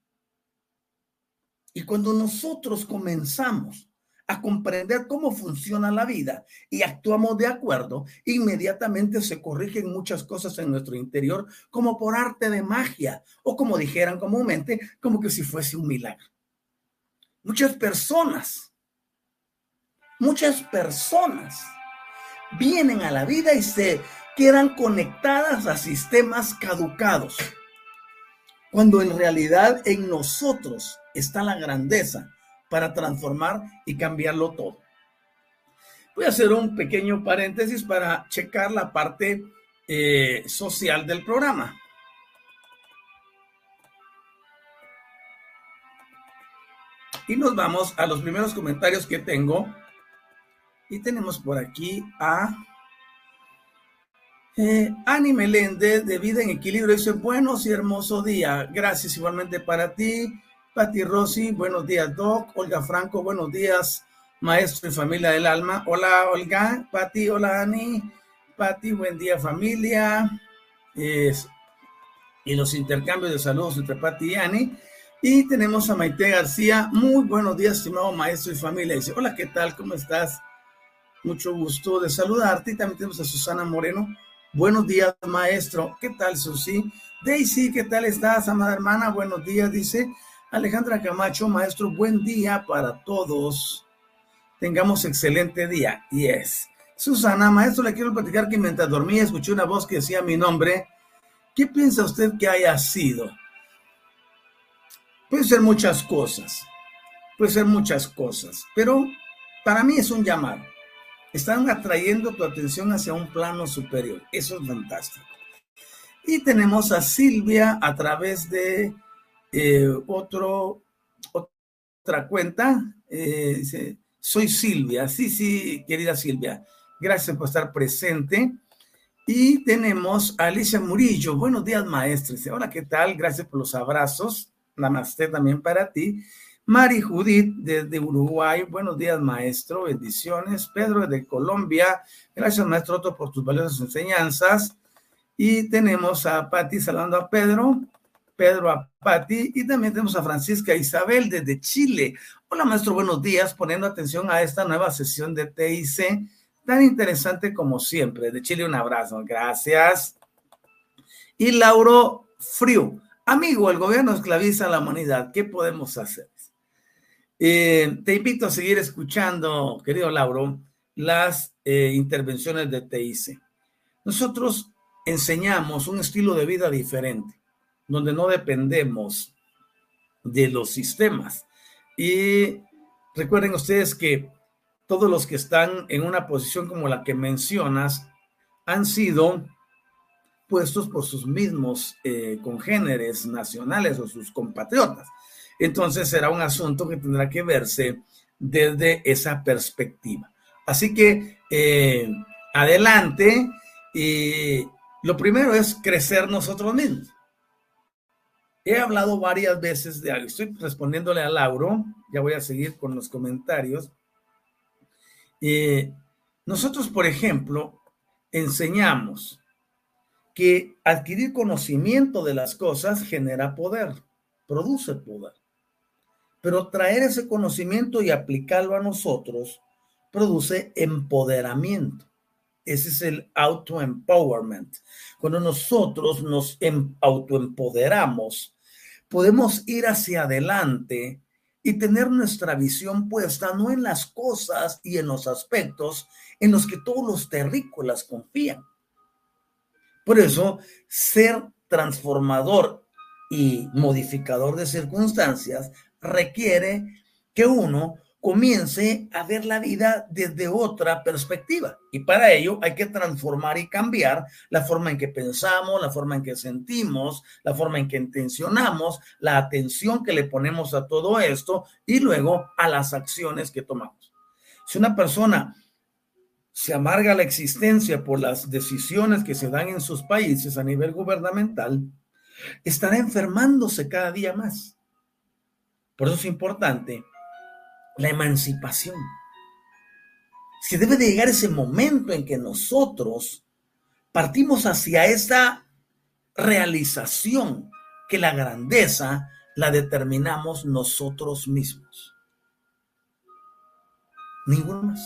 Y cuando nosotros comenzamos a comprender cómo funciona la vida y actuamos de acuerdo, inmediatamente se corrigen muchas cosas en nuestro interior como por arte de magia o como dijeran comúnmente, como que si fuese un milagro. Muchas personas, muchas personas vienen a la vida y se quedan conectadas a sistemas caducados cuando en realidad en nosotros está la grandeza para transformar y cambiarlo todo. Voy a hacer un pequeño paréntesis para checar la parte eh, social del programa. Y nos vamos a los primeros comentarios que tengo. Y tenemos por aquí a eh, Ani Meléndez de Vida en Equilibrio. Dice, buenos y hermoso día. Gracias igualmente para ti. Pati Rossi, buenos días, Doc. Olga Franco, buenos días, maestro y familia del alma. Hola, Olga. Pati, hola, Ani. Pati, buen día, familia. y los intercambios de saludos entre Pati y Ani. Y tenemos a Maite García. Muy buenos días, estimado maestro y familia. Dice, hola, ¿qué tal? ¿Cómo estás? Mucho gusto de saludarte. Y también tenemos a Susana Moreno. Buenos días, maestro. ¿Qué tal, Susi? Daisy, ¿qué tal estás, amada hermana? Buenos días, dice. Alejandra Camacho, maestro, buen día para todos. Tengamos excelente día. Yes. Susana, maestro, le quiero platicar que mientras dormía escuché una voz que decía mi nombre. ¿Qué piensa usted que haya sido? Puede ser muchas cosas. Puede ser muchas cosas. Pero para mí es un llamado. Están atrayendo tu atención hacia un plano superior. Eso es fantástico. Y tenemos a Silvia a través de eh, otro, otra cuenta. Eh, dice, soy Silvia. Sí, sí, querida Silvia. Gracias por estar presente. Y tenemos a Alicia Murillo. Buenos días, maestra. Dice, hola, ¿qué tal? Gracias por los abrazos. Namaste también para ti. Mari Judith desde Uruguay, buenos días maestro, bendiciones. Pedro de Colombia, gracias maestro Otto por tus valiosas enseñanzas. Y tenemos a Patti saludando a Pedro. Pedro a Patti y también tenemos a Francisca Isabel desde Chile. Hola maestro, buenos días, poniendo atención a esta nueva sesión de TIC, tan interesante como siempre. De Chile un abrazo, gracias. Y Lauro Frio, amigo, el gobierno esclaviza a la humanidad, ¿qué podemos hacer? Eh, te invito a seguir escuchando, querido Lauro, las eh, intervenciones de TIC. Nosotros enseñamos un estilo de vida diferente donde no dependemos de los sistemas. Y recuerden ustedes que todos los que están en una posición como la que mencionas han sido puestos por sus mismos eh, congéneres nacionales o sus compatriotas. Entonces será un asunto que tendrá que verse desde esa perspectiva. Así que eh, adelante y lo primero es crecer nosotros mismos. He hablado varias veces de algo. Estoy respondiéndole a Lauro. Ya voy a seguir con los comentarios. Eh, nosotros, por ejemplo, enseñamos que adquirir conocimiento de las cosas genera poder, produce poder. Pero traer ese conocimiento y aplicarlo a nosotros produce empoderamiento. Ese es el auto-empowerment. Cuando nosotros nos em, autoempoderamos, podemos ir hacia adelante y tener nuestra visión puesta no en las cosas y en los aspectos en los que todos los terrícolas confían. Por eso, ser transformador y modificador de circunstancias requiere que uno comience a ver la vida desde otra perspectiva. Y para ello hay que transformar y cambiar la forma en que pensamos, la forma en que sentimos, la forma en que intencionamos, la atención que le ponemos a todo esto y luego a las acciones que tomamos. Si una persona se amarga la existencia por las decisiones que se dan en sus países a nivel gubernamental, estará enfermándose cada día más. Por eso es importante la emancipación. Si debe de llegar ese momento en que nosotros partimos hacia esa realización que la grandeza la determinamos nosotros mismos. Ninguno más.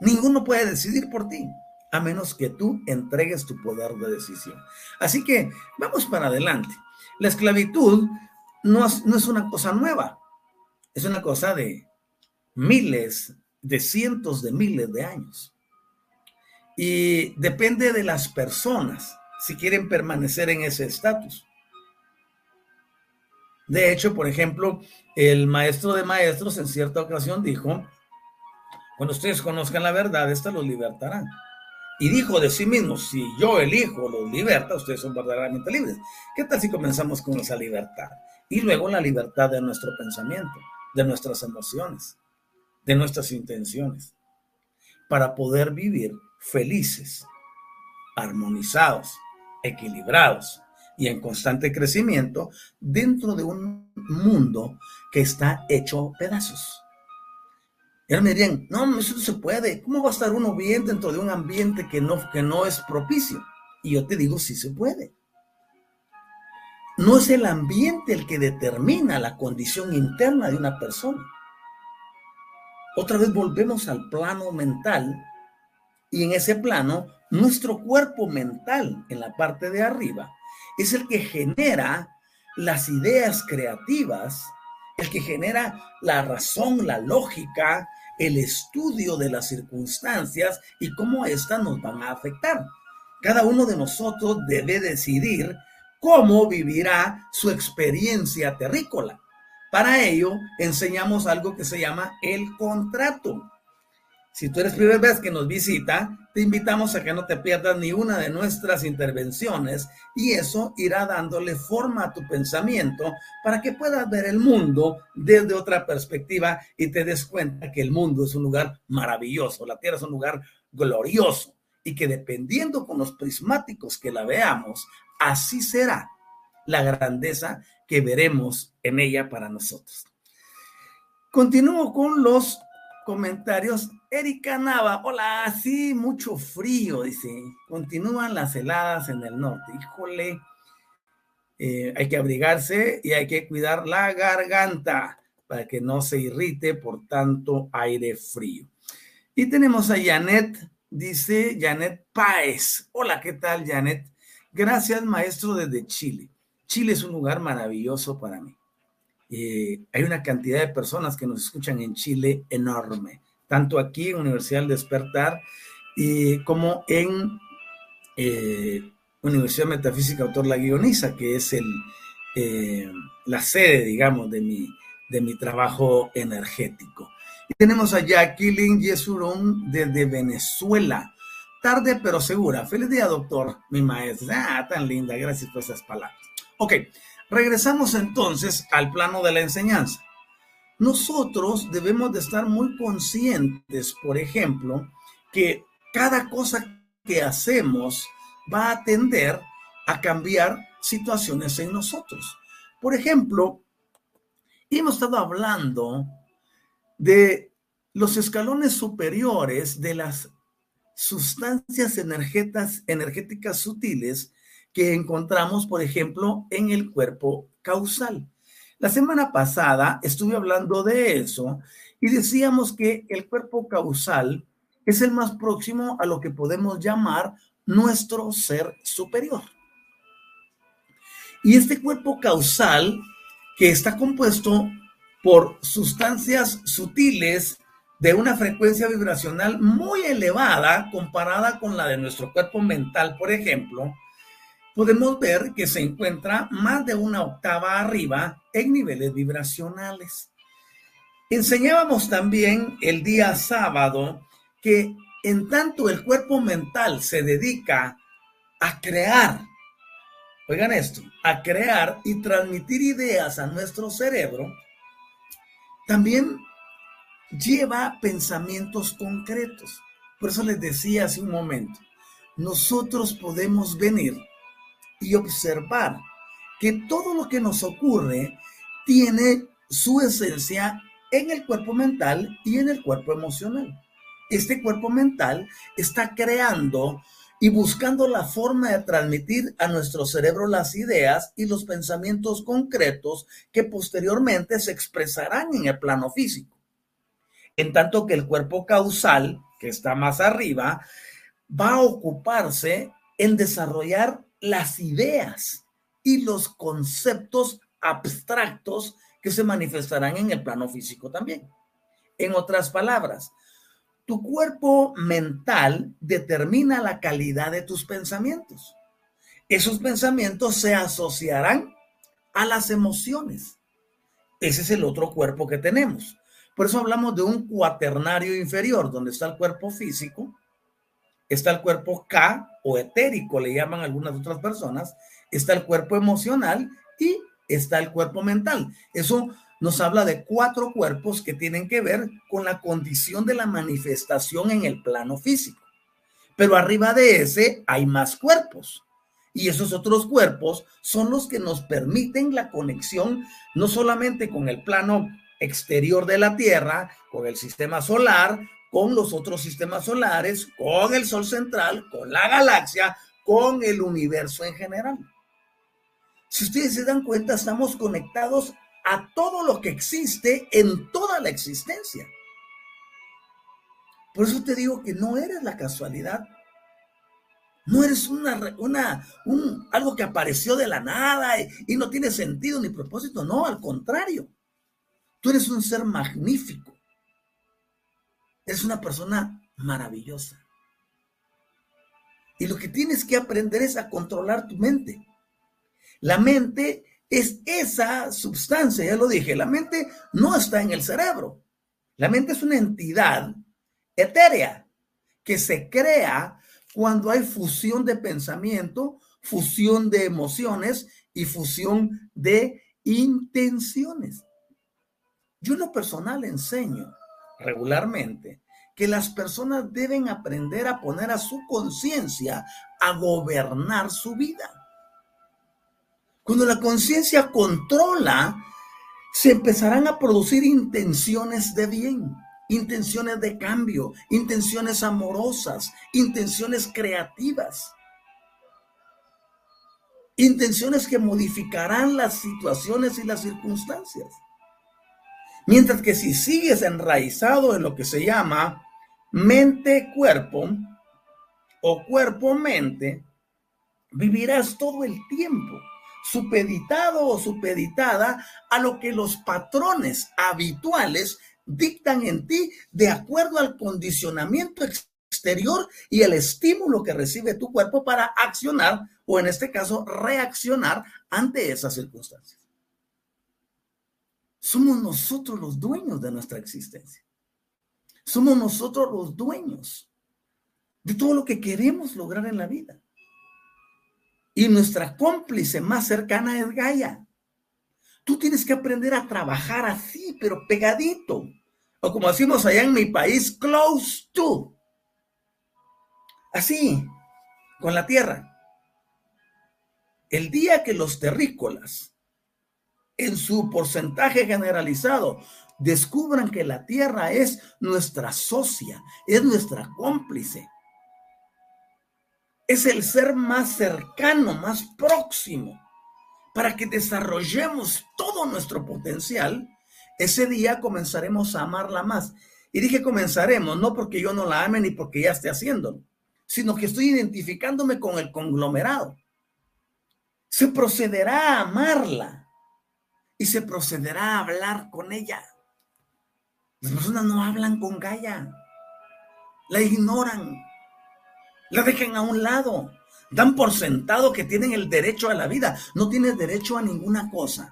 Ninguno puede decidir por ti, a menos que tú entregues tu poder de decisión. Así que vamos para adelante. La esclavitud no es, no es una cosa nueva es una cosa de miles, de cientos de miles de años. Y depende de las personas si quieren permanecer en ese estatus. De hecho, por ejemplo, el maestro de maestros en cierta ocasión dijo, cuando ustedes conozcan la verdad, esta los libertará. Y dijo de sí mismo, si yo elijo los liberta, ustedes son verdaderamente libres. ¿Qué tal si comenzamos con esa libertad? Y luego la libertad de nuestro pensamiento, de nuestras emociones, de nuestras intenciones, para poder vivir felices, armonizados, equilibrados y en constante crecimiento dentro de un mundo que está hecho pedazos. Y me dirían, no, eso no se puede. ¿Cómo va a estar uno bien dentro de un ambiente que no, que no es propicio? Y yo te digo, sí se puede. No es el ambiente el que determina la condición interna de una persona. Otra vez volvemos al plano mental y en ese plano, nuestro cuerpo mental en la parte de arriba es el que genera las ideas creativas, el que genera la razón, la lógica, el estudio de las circunstancias y cómo éstas nos van a afectar. Cada uno de nosotros debe decidir cómo vivirá su experiencia terrícola. Para ello, enseñamos algo que se llama el contrato. Si tú eres primera vez que nos visita, te invitamos a que no te pierdas ni una de nuestras intervenciones y eso irá dándole forma a tu pensamiento para que puedas ver el mundo desde otra perspectiva y te des cuenta que el mundo es un lugar maravilloso, la Tierra es un lugar glorioso y que dependiendo con los prismáticos que la veamos, así será la grandeza que veremos en ella para nosotros. Continúo con los comentarios. Erika Nava, hola, sí, mucho frío, dice. Continúan las heladas en el norte. Híjole, eh, hay que abrigarse y hay que cuidar la garganta para que no se irrite por tanto aire frío. Y tenemos a Janet, dice Janet Páez. Hola, ¿qué tal, Janet? Gracias, maestro, desde Chile. Chile es un lugar maravilloso para mí. Eh, hay una cantidad de personas que nos escuchan en Chile enorme, tanto aquí en Universidad del Despertar y como en eh, Universidad Metafísica Autor La Guioniza, que es el, eh, la sede, digamos, de mi, de mi trabajo energético. Y tenemos a Jacqueline Yesurón desde Venezuela. Tarde pero segura. Feliz día, doctor, mi maestra. Ah, tan linda. Gracias por esas palabras. Ok, Regresamos entonces al plano de la enseñanza. Nosotros debemos de estar muy conscientes, por ejemplo, que cada cosa que hacemos va a tender a cambiar situaciones en nosotros. Por ejemplo, hemos estado hablando de los escalones superiores de las sustancias energéticas, sutiles que encontramos, por ejemplo, en el cuerpo causal. La semana pasada estuve hablando de eso y decíamos que el cuerpo causal es el más próximo a lo que podemos llamar nuestro ser superior. Y este cuerpo causal, que está compuesto por sustancias sutiles de una frecuencia vibracional muy elevada comparada con la de nuestro cuerpo mental, por ejemplo, podemos ver que se encuentra más de una octava arriba en niveles vibracionales. Enseñábamos también el día sábado que en tanto el cuerpo mental se dedica a crear, oigan esto, a crear y transmitir ideas a nuestro cerebro, también lleva pensamientos concretos. Por eso les decía hace un momento, nosotros podemos venir y observar que todo lo que nos ocurre tiene su esencia en el cuerpo mental y en el cuerpo emocional. Este cuerpo mental está creando y buscando la forma de transmitir a nuestro cerebro las ideas y los pensamientos concretos que posteriormente se expresarán en el plano físico. En tanto que el cuerpo causal, que está más arriba, va a ocuparse en desarrollar las ideas y los conceptos abstractos que se manifestarán en el plano físico también. En otras palabras, tu cuerpo mental determina la calidad de tus pensamientos. esos pensamientos se asociarán a las emociones. Ese es el otro cuerpo que tenemos. Por eso hablamos de un cuaternario inferior, donde está el cuerpo físico, está el cuerpo K o etérico, le llaman algunas otras personas, está el cuerpo emocional y está el cuerpo mental. Eso nos habla de cuatro cuerpos que tienen que ver con la condición de la manifestación en el plano físico. Pero arriba de ese hay más cuerpos. Y esos otros cuerpos son los que nos permiten la conexión no solamente con el plano exterior de la Tierra, con el sistema solar, con los otros sistemas solares, con el Sol central, con la galaxia, con el universo en general. Si ustedes se dan cuenta, estamos conectados a todo lo que existe en toda la existencia. Por eso te digo que no eres la casualidad. No eres una, una un, algo que apareció de la nada y, y no tiene sentido ni propósito. No, al contrario. Tú eres un ser magnífico. Eres una persona maravillosa. Y lo que tienes que aprender es a controlar tu mente. La mente es esa sustancia, ya lo dije, la mente no está en el cerebro. La mente es una entidad etérea que se crea cuando hay fusión de pensamiento, fusión de emociones y fusión de intenciones. Yo en lo personal enseño regularmente que las personas deben aprender a poner a su conciencia a gobernar su vida. Cuando la conciencia controla, se empezarán a producir intenciones de bien, intenciones de cambio, intenciones amorosas, intenciones creativas, intenciones que modificarán las situaciones y las circunstancias. Mientras que si sigues enraizado en lo que se llama mente-cuerpo o cuerpo-mente, vivirás todo el tiempo supeditado o supeditada a lo que los patrones habituales dictan en ti de acuerdo al condicionamiento exterior y el estímulo que recibe tu cuerpo para accionar o en este caso reaccionar ante esas circunstancias. Somos nosotros los dueños de nuestra existencia. Somos nosotros los dueños de todo lo que queremos lograr en la vida. Y nuestra cómplice más cercana es Gaia. Tú tienes que aprender a trabajar así, pero pegadito. O como decimos allá en mi país, close to. Así, con la tierra. El día que los terrícolas en su porcentaje generalizado, descubran que la tierra es nuestra socia, es nuestra cómplice. Es el ser más cercano, más próximo, para que desarrollemos todo nuestro potencial. Ese día comenzaremos a amarla más. Y dije comenzaremos, no porque yo no la ame ni porque ya esté haciéndolo, sino que estoy identificándome con el conglomerado. Se procederá a amarla y se procederá a hablar con ella. Las personas no hablan con Gaia, la ignoran, la dejan a un lado, dan por sentado que tienen el derecho a la vida. No tienes derecho a ninguna cosa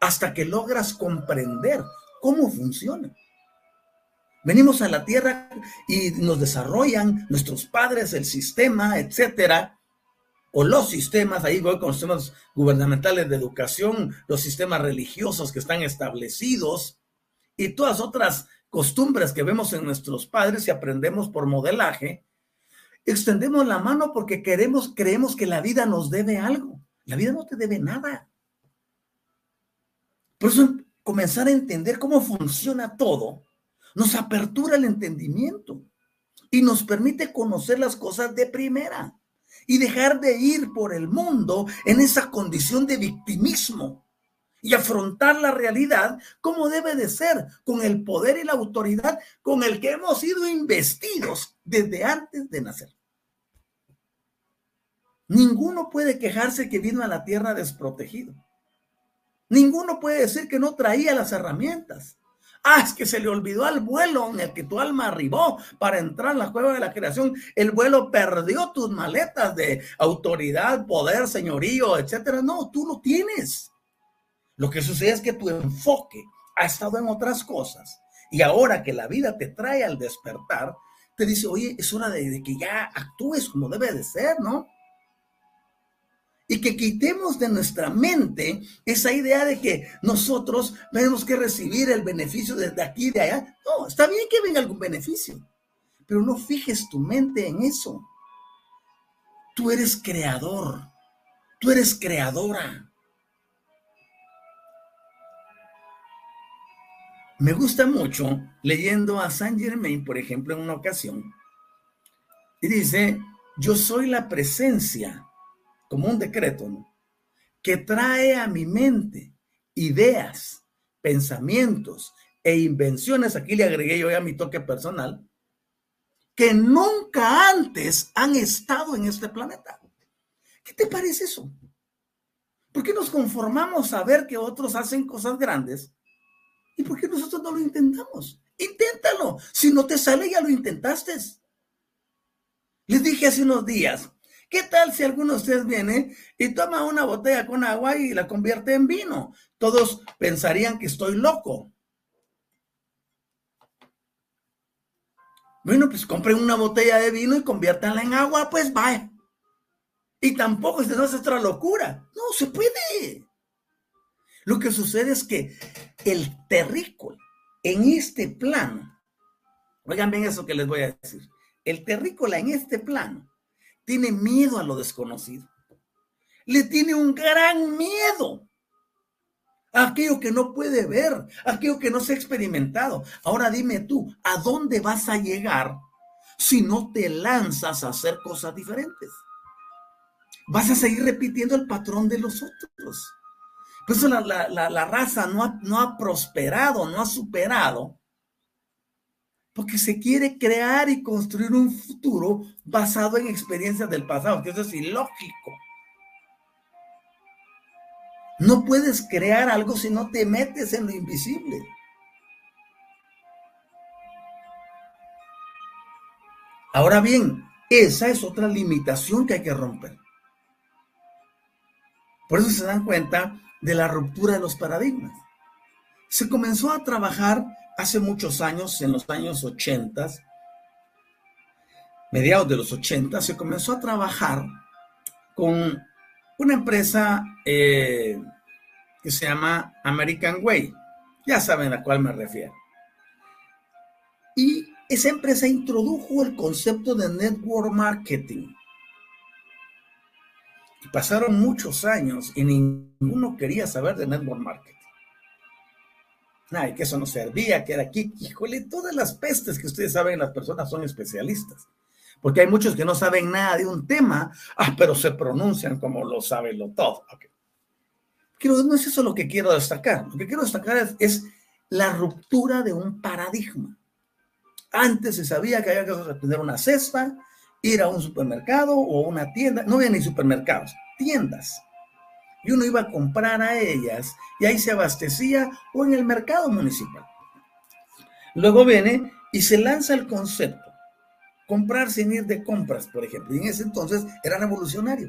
hasta que logras comprender cómo funciona. Venimos a la tierra y nos desarrollan nuestros padres, el sistema, etcétera, o los sistemas, ahí voy con los sistemas gubernamentales de educación, los sistemas religiosos que están establecidos y todas otras costumbres que vemos en nuestros padres y aprendemos por modelaje, extendemos la mano porque queremos, creemos que la vida nos debe algo. La vida no te debe nada. Por eso comenzar a entender cómo funciona todo nos apertura el entendimiento y nos permite conocer las cosas de primera y dejar de ir por el mundo en esa condición de victimismo y afrontar la realidad como debe de ser, con el poder y la autoridad con el que hemos sido investidos desde antes de nacer. Ninguno puede quejarse que vino a la tierra desprotegido. Ninguno puede decir que no traía las herramientas. Ah, es que se le olvidó al vuelo en el que tu alma arribó para entrar en la cueva de la creación. El vuelo perdió tus maletas de autoridad, poder, señorío, etcétera. No, tú lo tienes. Lo que sucede es que tu enfoque ha estado en otras cosas. Y ahora que la vida te trae al despertar, te dice, oye, es hora de, que ya actúes como debe de ser, ¿no? y que quitemos de nuestra mente esa idea de que nosotros tenemos que recibir el beneficio desde aquí y de allá. No, está bien que venga algún beneficio, pero no fijes tu mente en eso. Tú eres creador, tú eres creadora. Me gusta mucho leyendo a Saint Germain, por ejemplo, en una ocasión, y dice, yo soy la presencia como un decreto, que trae a mi mente ideas, pensamientos e invenciones, aquí le agregué yo ya mi toque personal, que nunca antes han estado en este planeta. ¿Qué te parece eso? ¿Por qué nos conformamos a ver que otros hacen cosas grandes? ¿Y por qué nosotros no lo intentamos? Inténtalo. Si no te sale, ya lo intentaste. Les dije hace unos días, ¿Qué tal si alguno de ustedes viene y toma una botella con agua y la convierte en vino? Todos pensarían que estoy loco. Bueno, pues compren una botella de vino y conviértanla en agua, pues vaya. Y tampoco es otra locura. No, se puede. Lo que sucede es que el terrícola en este plano, oigan bien eso que les voy a decir, el terrícola en este plano tiene miedo a lo desconocido. Le tiene un gran miedo a aquello que no puede ver, a aquello que no se ha experimentado. Ahora dime tú, ¿a dónde vas a llegar si no te lanzas a hacer cosas diferentes? Vas a seguir repitiendo el patrón de los otros. Por eso la, la, raza no no ha prosperado, no ha superado porque se quiere crear y construir un futuro basado en experiencias del pasado, que eso es ilógico. No puedes crear algo si no te metes en lo invisible. Ahora bien, esa es otra limitación que hay que romper. Por eso se dan cuenta de la ruptura de los paradigmas. Se comenzó a trabajar hace muchos años, en los años 80, mediados de los 80, se comenzó a trabajar con una empresa eh, que se llama American Way. Ya saben a cuál me refiero. Y esa empresa introdujo el concepto de network marketing. Y pasaron muchos años y ninguno quería saber de network marketing. Ay, que eso no servía, que era aquí. Híjole, todas las pestes que ustedes saben, las personas son especialistas. Porque hay muchos que no saben nada de un tema, ah, pero se pronuncian como lo saben lo todo. no es eso lo que quiero destacar. Lo que quiero destacar es, es la ruptura de un paradigma. Antes se sabía que había que tener una cesta, ir a un supermercado o una tienda. No había ni supermercados, tiendas y uno iba a comprar a ellas y ahí se abastecía o en el mercado municipal. Luego viene y se lanza el concepto, comprar sin ir de compras, por ejemplo, y en ese entonces era revolucionario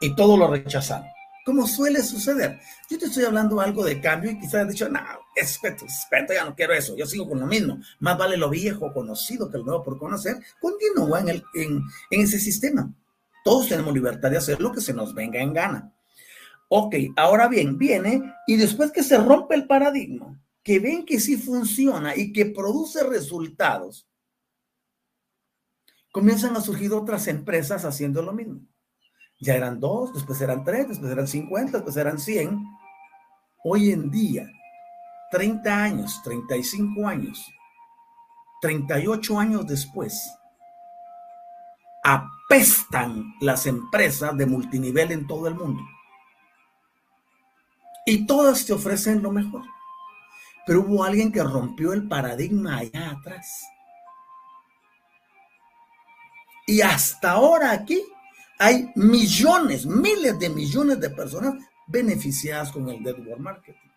y todo lo rechazaron, como suele suceder. Yo te estoy hablando algo de cambio y quizás has dicho, no, respeto, respeto, ya no quiero eso, yo sigo con lo mismo, más vale lo viejo conocido que lo nuevo por conocer, continúa en ese sistema. Todos tenemos libertad de hacer lo que se nos venga en gana. Ok, ahora bien, viene y después que se rompe el paradigma, que ven que sí funciona y que produce resultados, comienzan a surgir otras empresas haciendo lo mismo. Ya eran dos, después eran tres, después eran cincuenta, después eran cien. Hoy en día, 30 años, 35 años, 38 años después, apestan las empresas de multinivel en todo el mundo. Y todas te ofrecen lo mejor. Pero hubo alguien que rompió el paradigma allá atrás. Y hasta ahora aquí hay millones, miles de millones de personas beneficiadas con el network marketing.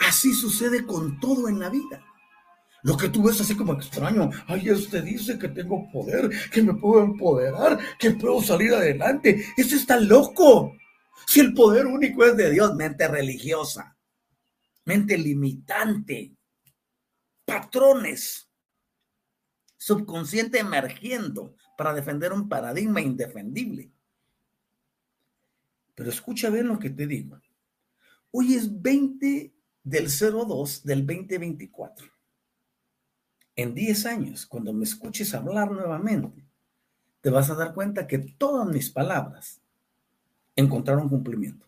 Así sucede con todo en la vida. Lo que tú ves así como extraño, ay, usted dice que tengo poder, que me puedo empoderar, que puedo salir adelante. Eso está loco. Si el poder único es de Dios, mente religiosa, mente limitante, patrones, subconsciente emergiendo para defender un paradigma indefendible. Pero escucha bien lo que te digo. Hoy es 20 del 02 del 2024. En 10 años, cuando me escuches hablar nuevamente, te vas a dar cuenta que todas mis palabras encontraron cumplimiento.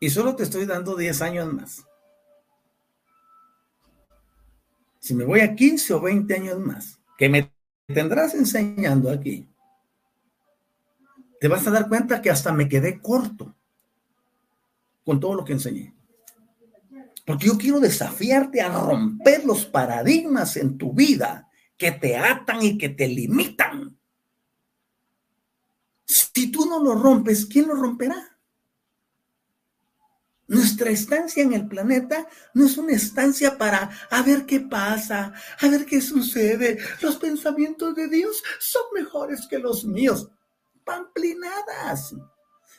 Y solo te estoy dando 10 años más. Si me voy a 15 o 20 años más, que me tendrás enseñando aquí, te vas a dar cuenta que hasta me quedé corto con todo lo que enseñé. Porque yo quiero desafiarte a romper los paradigmas en tu vida que te atan y que te limitan. Si tú no lo rompes, ¿quién lo romperá? Nuestra estancia en el planeta no es una estancia para a ver qué pasa, a ver qué sucede. Los pensamientos de Dios son mejores que los míos. Pamplinadas.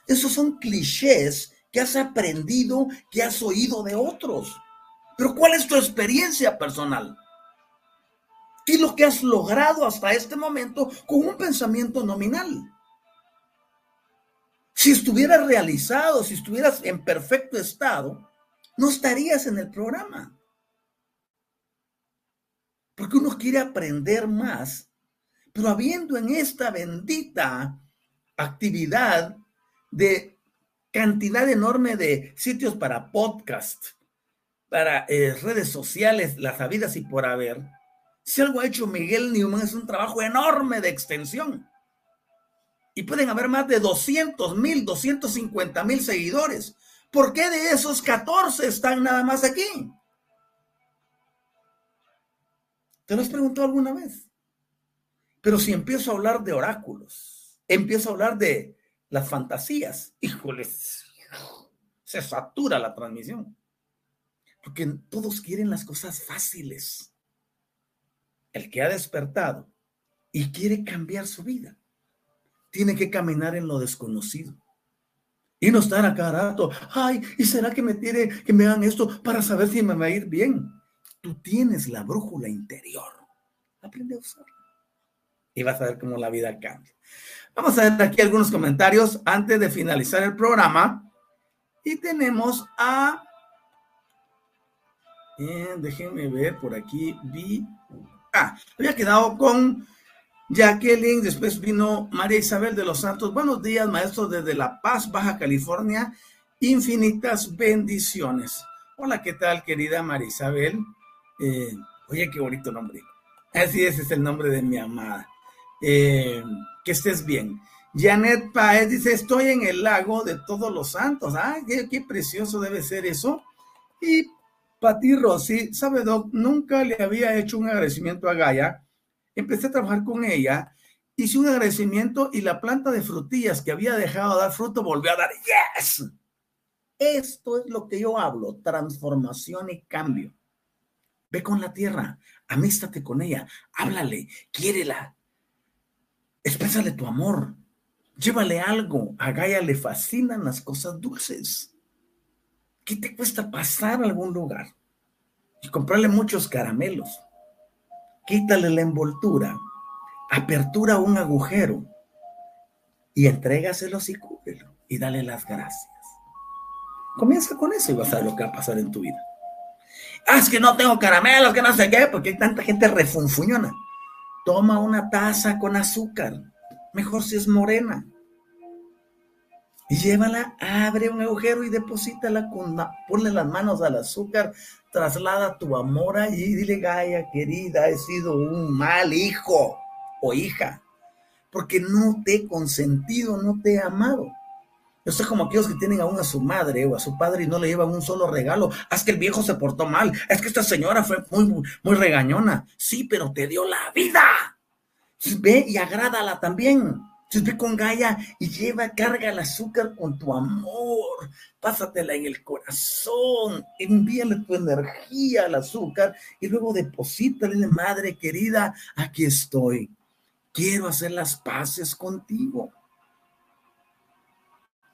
Esos son clichés que has aprendido, que has oído de otros. Pero ¿cuál es tu experiencia personal? ¿Qué es lo que has logrado hasta este momento con un pensamiento nominal? Si estuvieras realizado, si estuvieras en perfecto estado, no estarías en el programa. Porque uno quiere aprender más, pero habiendo en esta bendita actividad de cantidad enorme de sitios para podcast, para eh, redes sociales, las habidas y por haber, si algo ha hecho Miguel Newman es un trabajo enorme de extensión y pueden haber más de 200 mil, 250 mil seguidores. ¿Por qué de esos 14 están nada más aquí? ¿Te lo has preguntado alguna vez? Pero si empiezo a hablar de oráculos, empiezo a hablar de las fantasías, híjoles, se satura la transmisión. Porque todos quieren las cosas fáciles. El que ha despertado y quiere cambiar su vida tiene que caminar en lo desconocido. Y no estar a cada rato, ay, ¿y será que me tiene que me hagan esto para saber si me va a ir bien? Tú tienes la brújula interior. Aprende a usarla. Y vas a ver cómo la vida cambia. Vamos a ver aquí algunos comentarios antes de finalizar el programa. Y tenemos a. Eh, déjenme ver por aquí. Vi. Ah, había quedado con Jacqueline, después vino María Isabel de los Santos. Buenos días, maestro, desde La Paz, Baja California. Infinitas bendiciones. Hola, ¿qué tal, querida María Isabel? Eh, oye, qué bonito nombre. Así es, es el nombre de mi amada. Eh, que estés bien. Janet Paez dice, estoy en el lago de todos los santos. Ay, qué, qué precioso debe ser eso. Y Pati Rossi, sabe, Doc, nunca le había hecho un agradecimiento a Gaia empecé a trabajar con ella, hice un agradecimiento y la planta de frutillas que había dejado de dar fruto volvió a dar yes. Esto es lo que yo hablo, transformación y cambio. Ve con la tierra, amístate con ella, háblale, quiérela, exprésale tu amor, llévale algo. A Gaia le fascinan las cosas dulces. ¿Qué te cuesta pasar a algún lugar y comprarle muchos caramelos? Quítale la envoltura, apertura un agujero y entrégaselo y cúbrelo y dale las gracias. Comienza con eso y vas a ver lo que va a pasar en tu vida. Ah, es que no tengo caramelos, que no sé qué, porque hay tanta gente refunfuñona. Toma una taza con azúcar, mejor si es morena. Y llévala, abre un agujero y deposítala con ponle las manos al azúcar, traslada tu amor y dile, Gaia, querida, he sido un mal hijo o hija, porque no te he consentido, no te he amado. Yo soy como aquellos que tienen aún a su madre o a su padre y no le llevan un solo regalo. Es que el viejo se portó mal. Es que esta señora fue muy, muy regañona. Sí, pero te dio la vida. Ve y agrádala también. Entonces ve con Gaia y lleva, carga el azúcar con tu amor, pásatela en el corazón, envíale tu energía al azúcar y luego deposítale, madre querida, aquí estoy. Quiero hacer las paces contigo.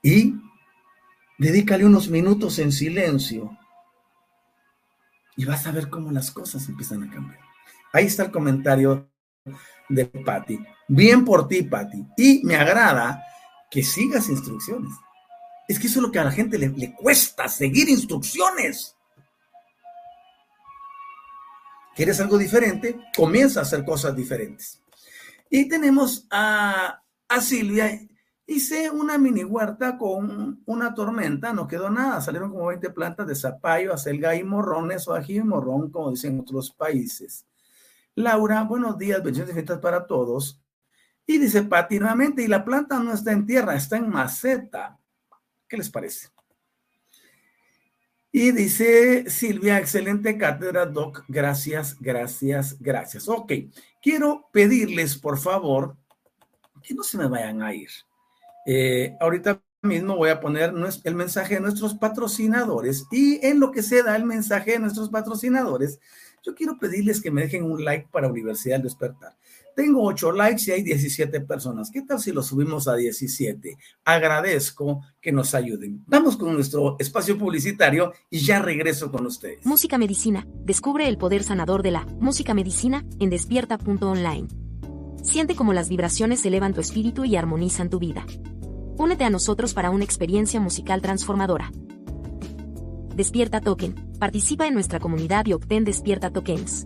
Y dedícale unos minutos en silencio y vas a ver cómo las cosas empiezan a cambiar. Ahí está el comentario de Patti. Bien por ti, Patti. Y me agrada que sigas instrucciones. Es que eso es lo que a la gente le, cuesta, seguir instrucciones. ¿Quieres algo diferente? Comienza a hacer cosas diferentes. Y tenemos a, a Silvia. Hice una mini huerta con una tormenta, no quedó nada, salieron como 20 plantas de zapallo, acelga y morrones o ají y morrón, como dicen en otros países. Laura, buenos días, bendiciones fiestas para todos. Y dice Pati nuevamente, y la planta no está en tierra, está en maceta. ¿Qué les parece? Y dice Silvia, excelente cátedra, Doc. Gracias, gracias, gracias. Ok, quiero pedirles, por favor, que no se me vayan a ir. Eh, ahorita mismo voy a poner el mensaje de nuestros patrocinadores y en lo que se da el mensaje de nuestros patrocinadores, yo quiero pedirles que me dejen un like para Universidad del Despertar. Tengo ocho likes y hay 17 personas. ¿Qué tal si lo subimos a 17? Agradezco que nos ayuden. Vamos con nuestro espacio publicitario y ya regreso con ustedes. Música Medicina. Descubre el poder sanador de la música medicina en despierta.online. Siente cómo las vibraciones elevan tu espíritu y armonizan tu vida. Únete a nosotros para una experiencia musical transformadora. Despierta Token Participa en nuestra comunidad y obtén Despierta Tokens.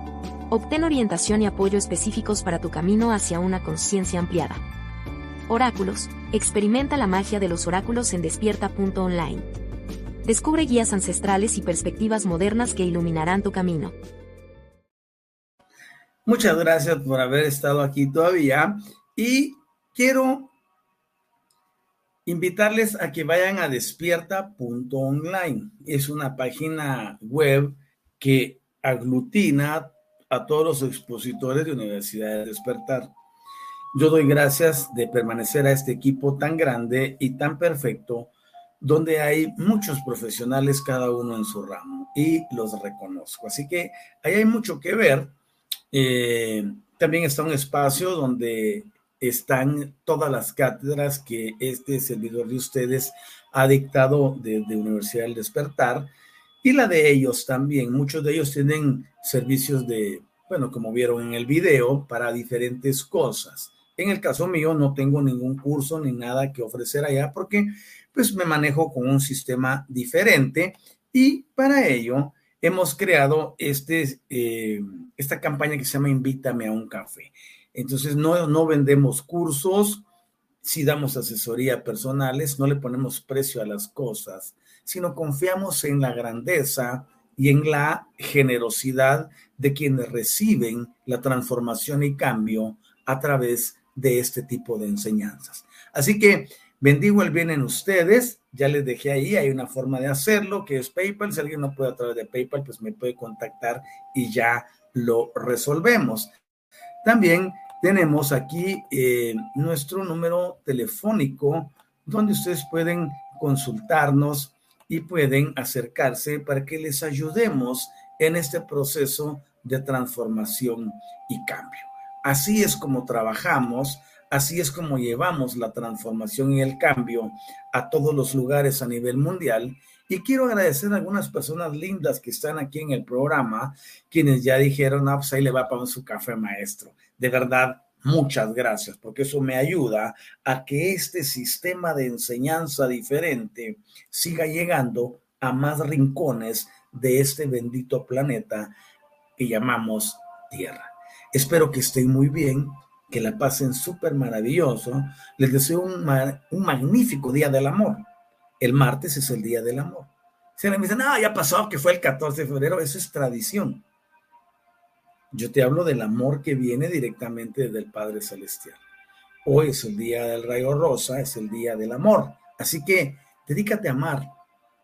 Obtén orientación y apoyo específicos para tu camino hacia una conciencia ampliada. Oráculos. Experimenta la magia de los oráculos en despierta.online. Descubre guías ancestrales y perspectivas modernas que iluminarán tu camino. Muchas gracias por haber estado aquí todavía y quiero invitarles a que vayan a despierta.online. Es una página web que aglutina a todos los expositores de Universidad de Despertar. Yo doy gracias de permanecer a este equipo tan grande y tan perfecto, donde hay muchos profesionales, cada uno en su ramo, y los reconozco. Así que ahí hay mucho que ver. Eh, también está un espacio donde están todas las cátedras que este servidor de ustedes ha dictado desde Universidad del Despertar y la de ellos también. Muchos de ellos tienen servicios de, bueno, como vieron en el video, para diferentes cosas. En el caso mío no tengo ningún curso ni nada que ofrecer allá porque pues me manejo con un sistema diferente y para ello hemos creado este, eh, esta campaña que se llama Invítame a un café. Entonces no, no vendemos cursos, si damos asesoría personales, no le ponemos precio a las cosas sino confiamos en la grandeza y en la generosidad de quienes reciben la transformación y cambio a través de este tipo de enseñanzas. Así que bendigo el bien en ustedes. Ya les dejé ahí, hay una forma de hacerlo que es PayPal. Si alguien no puede a través de PayPal, pues me puede contactar y ya lo resolvemos. También tenemos aquí eh, nuestro número telefónico donde ustedes pueden consultarnos y pueden acercarse para que les ayudemos en este proceso de transformación y cambio. Así es como trabajamos, así es como llevamos la transformación y el cambio a todos los lugares a nivel mundial. Y quiero agradecer a algunas personas lindas que están aquí en el programa, quienes ya dijeron, ah, pues ahí le va para su café maestro. De verdad, Muchas gracias, porque eso me ayuda a que este sistema de enseñanza diferente siga llegando a más rincones de este bendito planeta que llamamos Tierra. Espero que estén muy bien, que la pasen súper maravilloso. Les deseo un, un magnífico día del amor. el martes es el día del amor. Se me dicen, no, ya pasó, que fue el 14 de febrero, eso es tradición. Yo te hablo del amor que viene directamente del Padre Celestial. Hoy es el día del rayo rosa, es el día del amor. Así que dedícate a amar,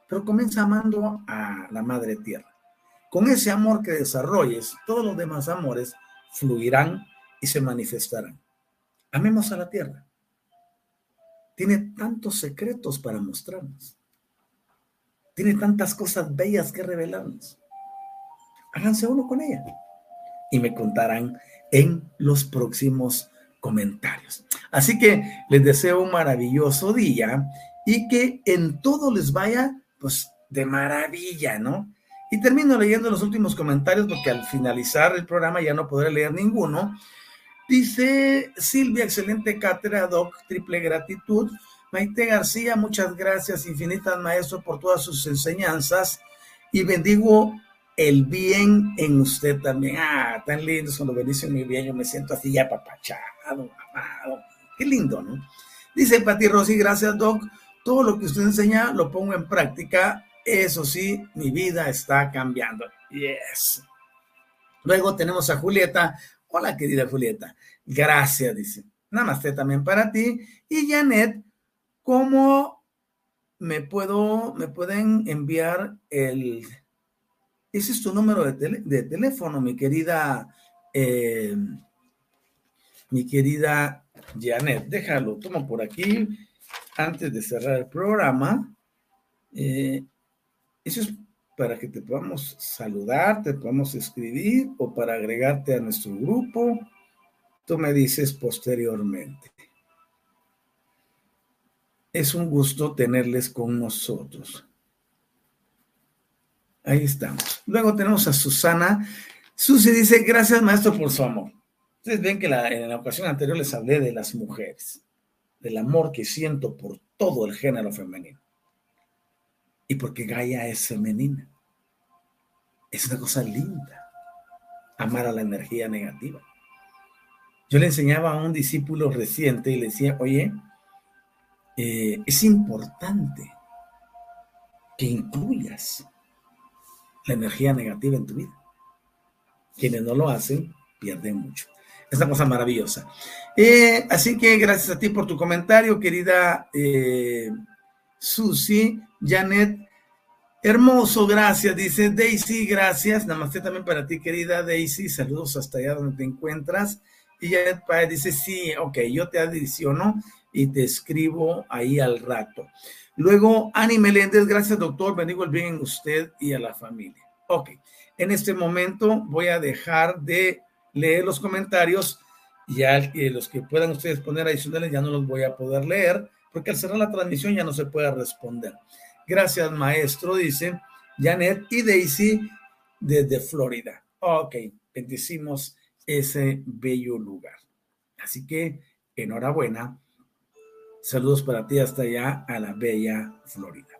pero comienza amando a la Madre Tierra. Con ese amor que desarrolles, todos los demás amores fluirán y se manifestarán. Amemos a la Tierra. Tiene tantos secretos para mostrarnos. Tiene tantas cosas bellas que revelarnos. Háganse uno con ella y me contarán en los próximos comentarios. Así que les deseo un maravilloso día y que en todo les vaya pues de maravilla, ¿no? Y termino leyendo los últimos comentarios porque al finalizar el programa ya no podré leer ninguno. Dice Silvia, excelente cátedra, doc, triple gratitud. Maite García, muchas gracias infinitas, maestro, por todas sus enseñanzas y bendigo el bien en usted también. Ah, tan lindo cuando bendice mi bien, yo me siento así ya papachado, amado. Qué lindo, ¿no? Dice Pati Rossi, gracias, Doc. Todo lo que usted enseña lo pongo en práctica. Eso sí, mi vida está cambiando. Yes. Luego tenemos a Julieta. Hola, querida Julieta. Gracias, dice. Namaste también para ti. Y Janet ¿Cómo me puedo, me pueden enviar el, ese es tu número de, teléfono, mi querida, eh, mi querida Janet, déjalo, tomo por aquí antes de cerrar el programa. Eh, eso es para que te podamos saludar, te podamos escribir o para agregarte a nuestro grupo. Tú me dices posteriormente. Es un gusto tenerles con nosotros. Ahí estamos. Luego tenemos a Susana. Susi dice, gracias maestro por su amor. Ustedes ven que en la ocasión anterior les hablé de las mujeres, del amor que siento por todo el género femenino. Y porque Gaia es femenina. Es una cosa linda. Amar a la energía negativa. Yo le enseñaba a un discípulo reciente y le decía, oye, eh, es importante que incluyas la energía negativa en tu vida. Quienes no lo hacen pierden mucho. Es cosa maravillosa. Eh, así que gracias a ti por tu comentario, querida eh, Susi, Janet. Hermoso, gracias, dice Daisy, gracias. Namaste también para ti, querida Daisy. Saludos hasta allá donde te encuentras. Y Janet Paez dice, sí, ok, yo te adiciono y te escribo ahí al rato. Luego, Ani Meléndez, gracias doctor, bendigo el bien en usted y a la familia. Ok, en este momento voy a dejar de leer los comentarios, ya los que puedan ustedes poner adicionales ya no los voy a poder leer, porque al cerrar la transmisión ya no se puede responder. Gracias, maestro, dice Janet y Daisy desde Florida. Ok, bendecimos ese bello lugar. Así que enhorabuena Saludos para ti hasta allá a la bella Florida.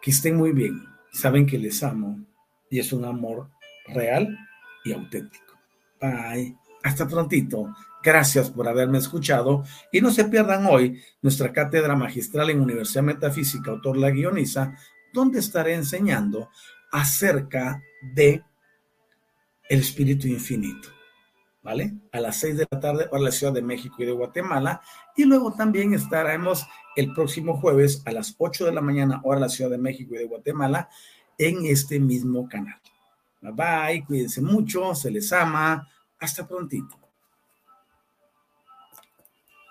Que estén muy bien. Saben que les amo y es un amor real y auténtico. Bye. Hasta prontito. Gracias por haberme escuchado y no se pierdan hoy nuestra cátedra magistral en Universidad Metafísica, autor la guioniza, donde estaré enseñando acerca de el espíritu infinito. ¿vale? A las 6 de la tarde para la Ciudad de México y de Guatemala. Y luego también estaremos el próximo jueves a las 8 de la mañana, hora la Ciudad de México y de Guatemala, en este mismo canal. Bye bye, cuídense mucho, se les ama. Hasta prontito.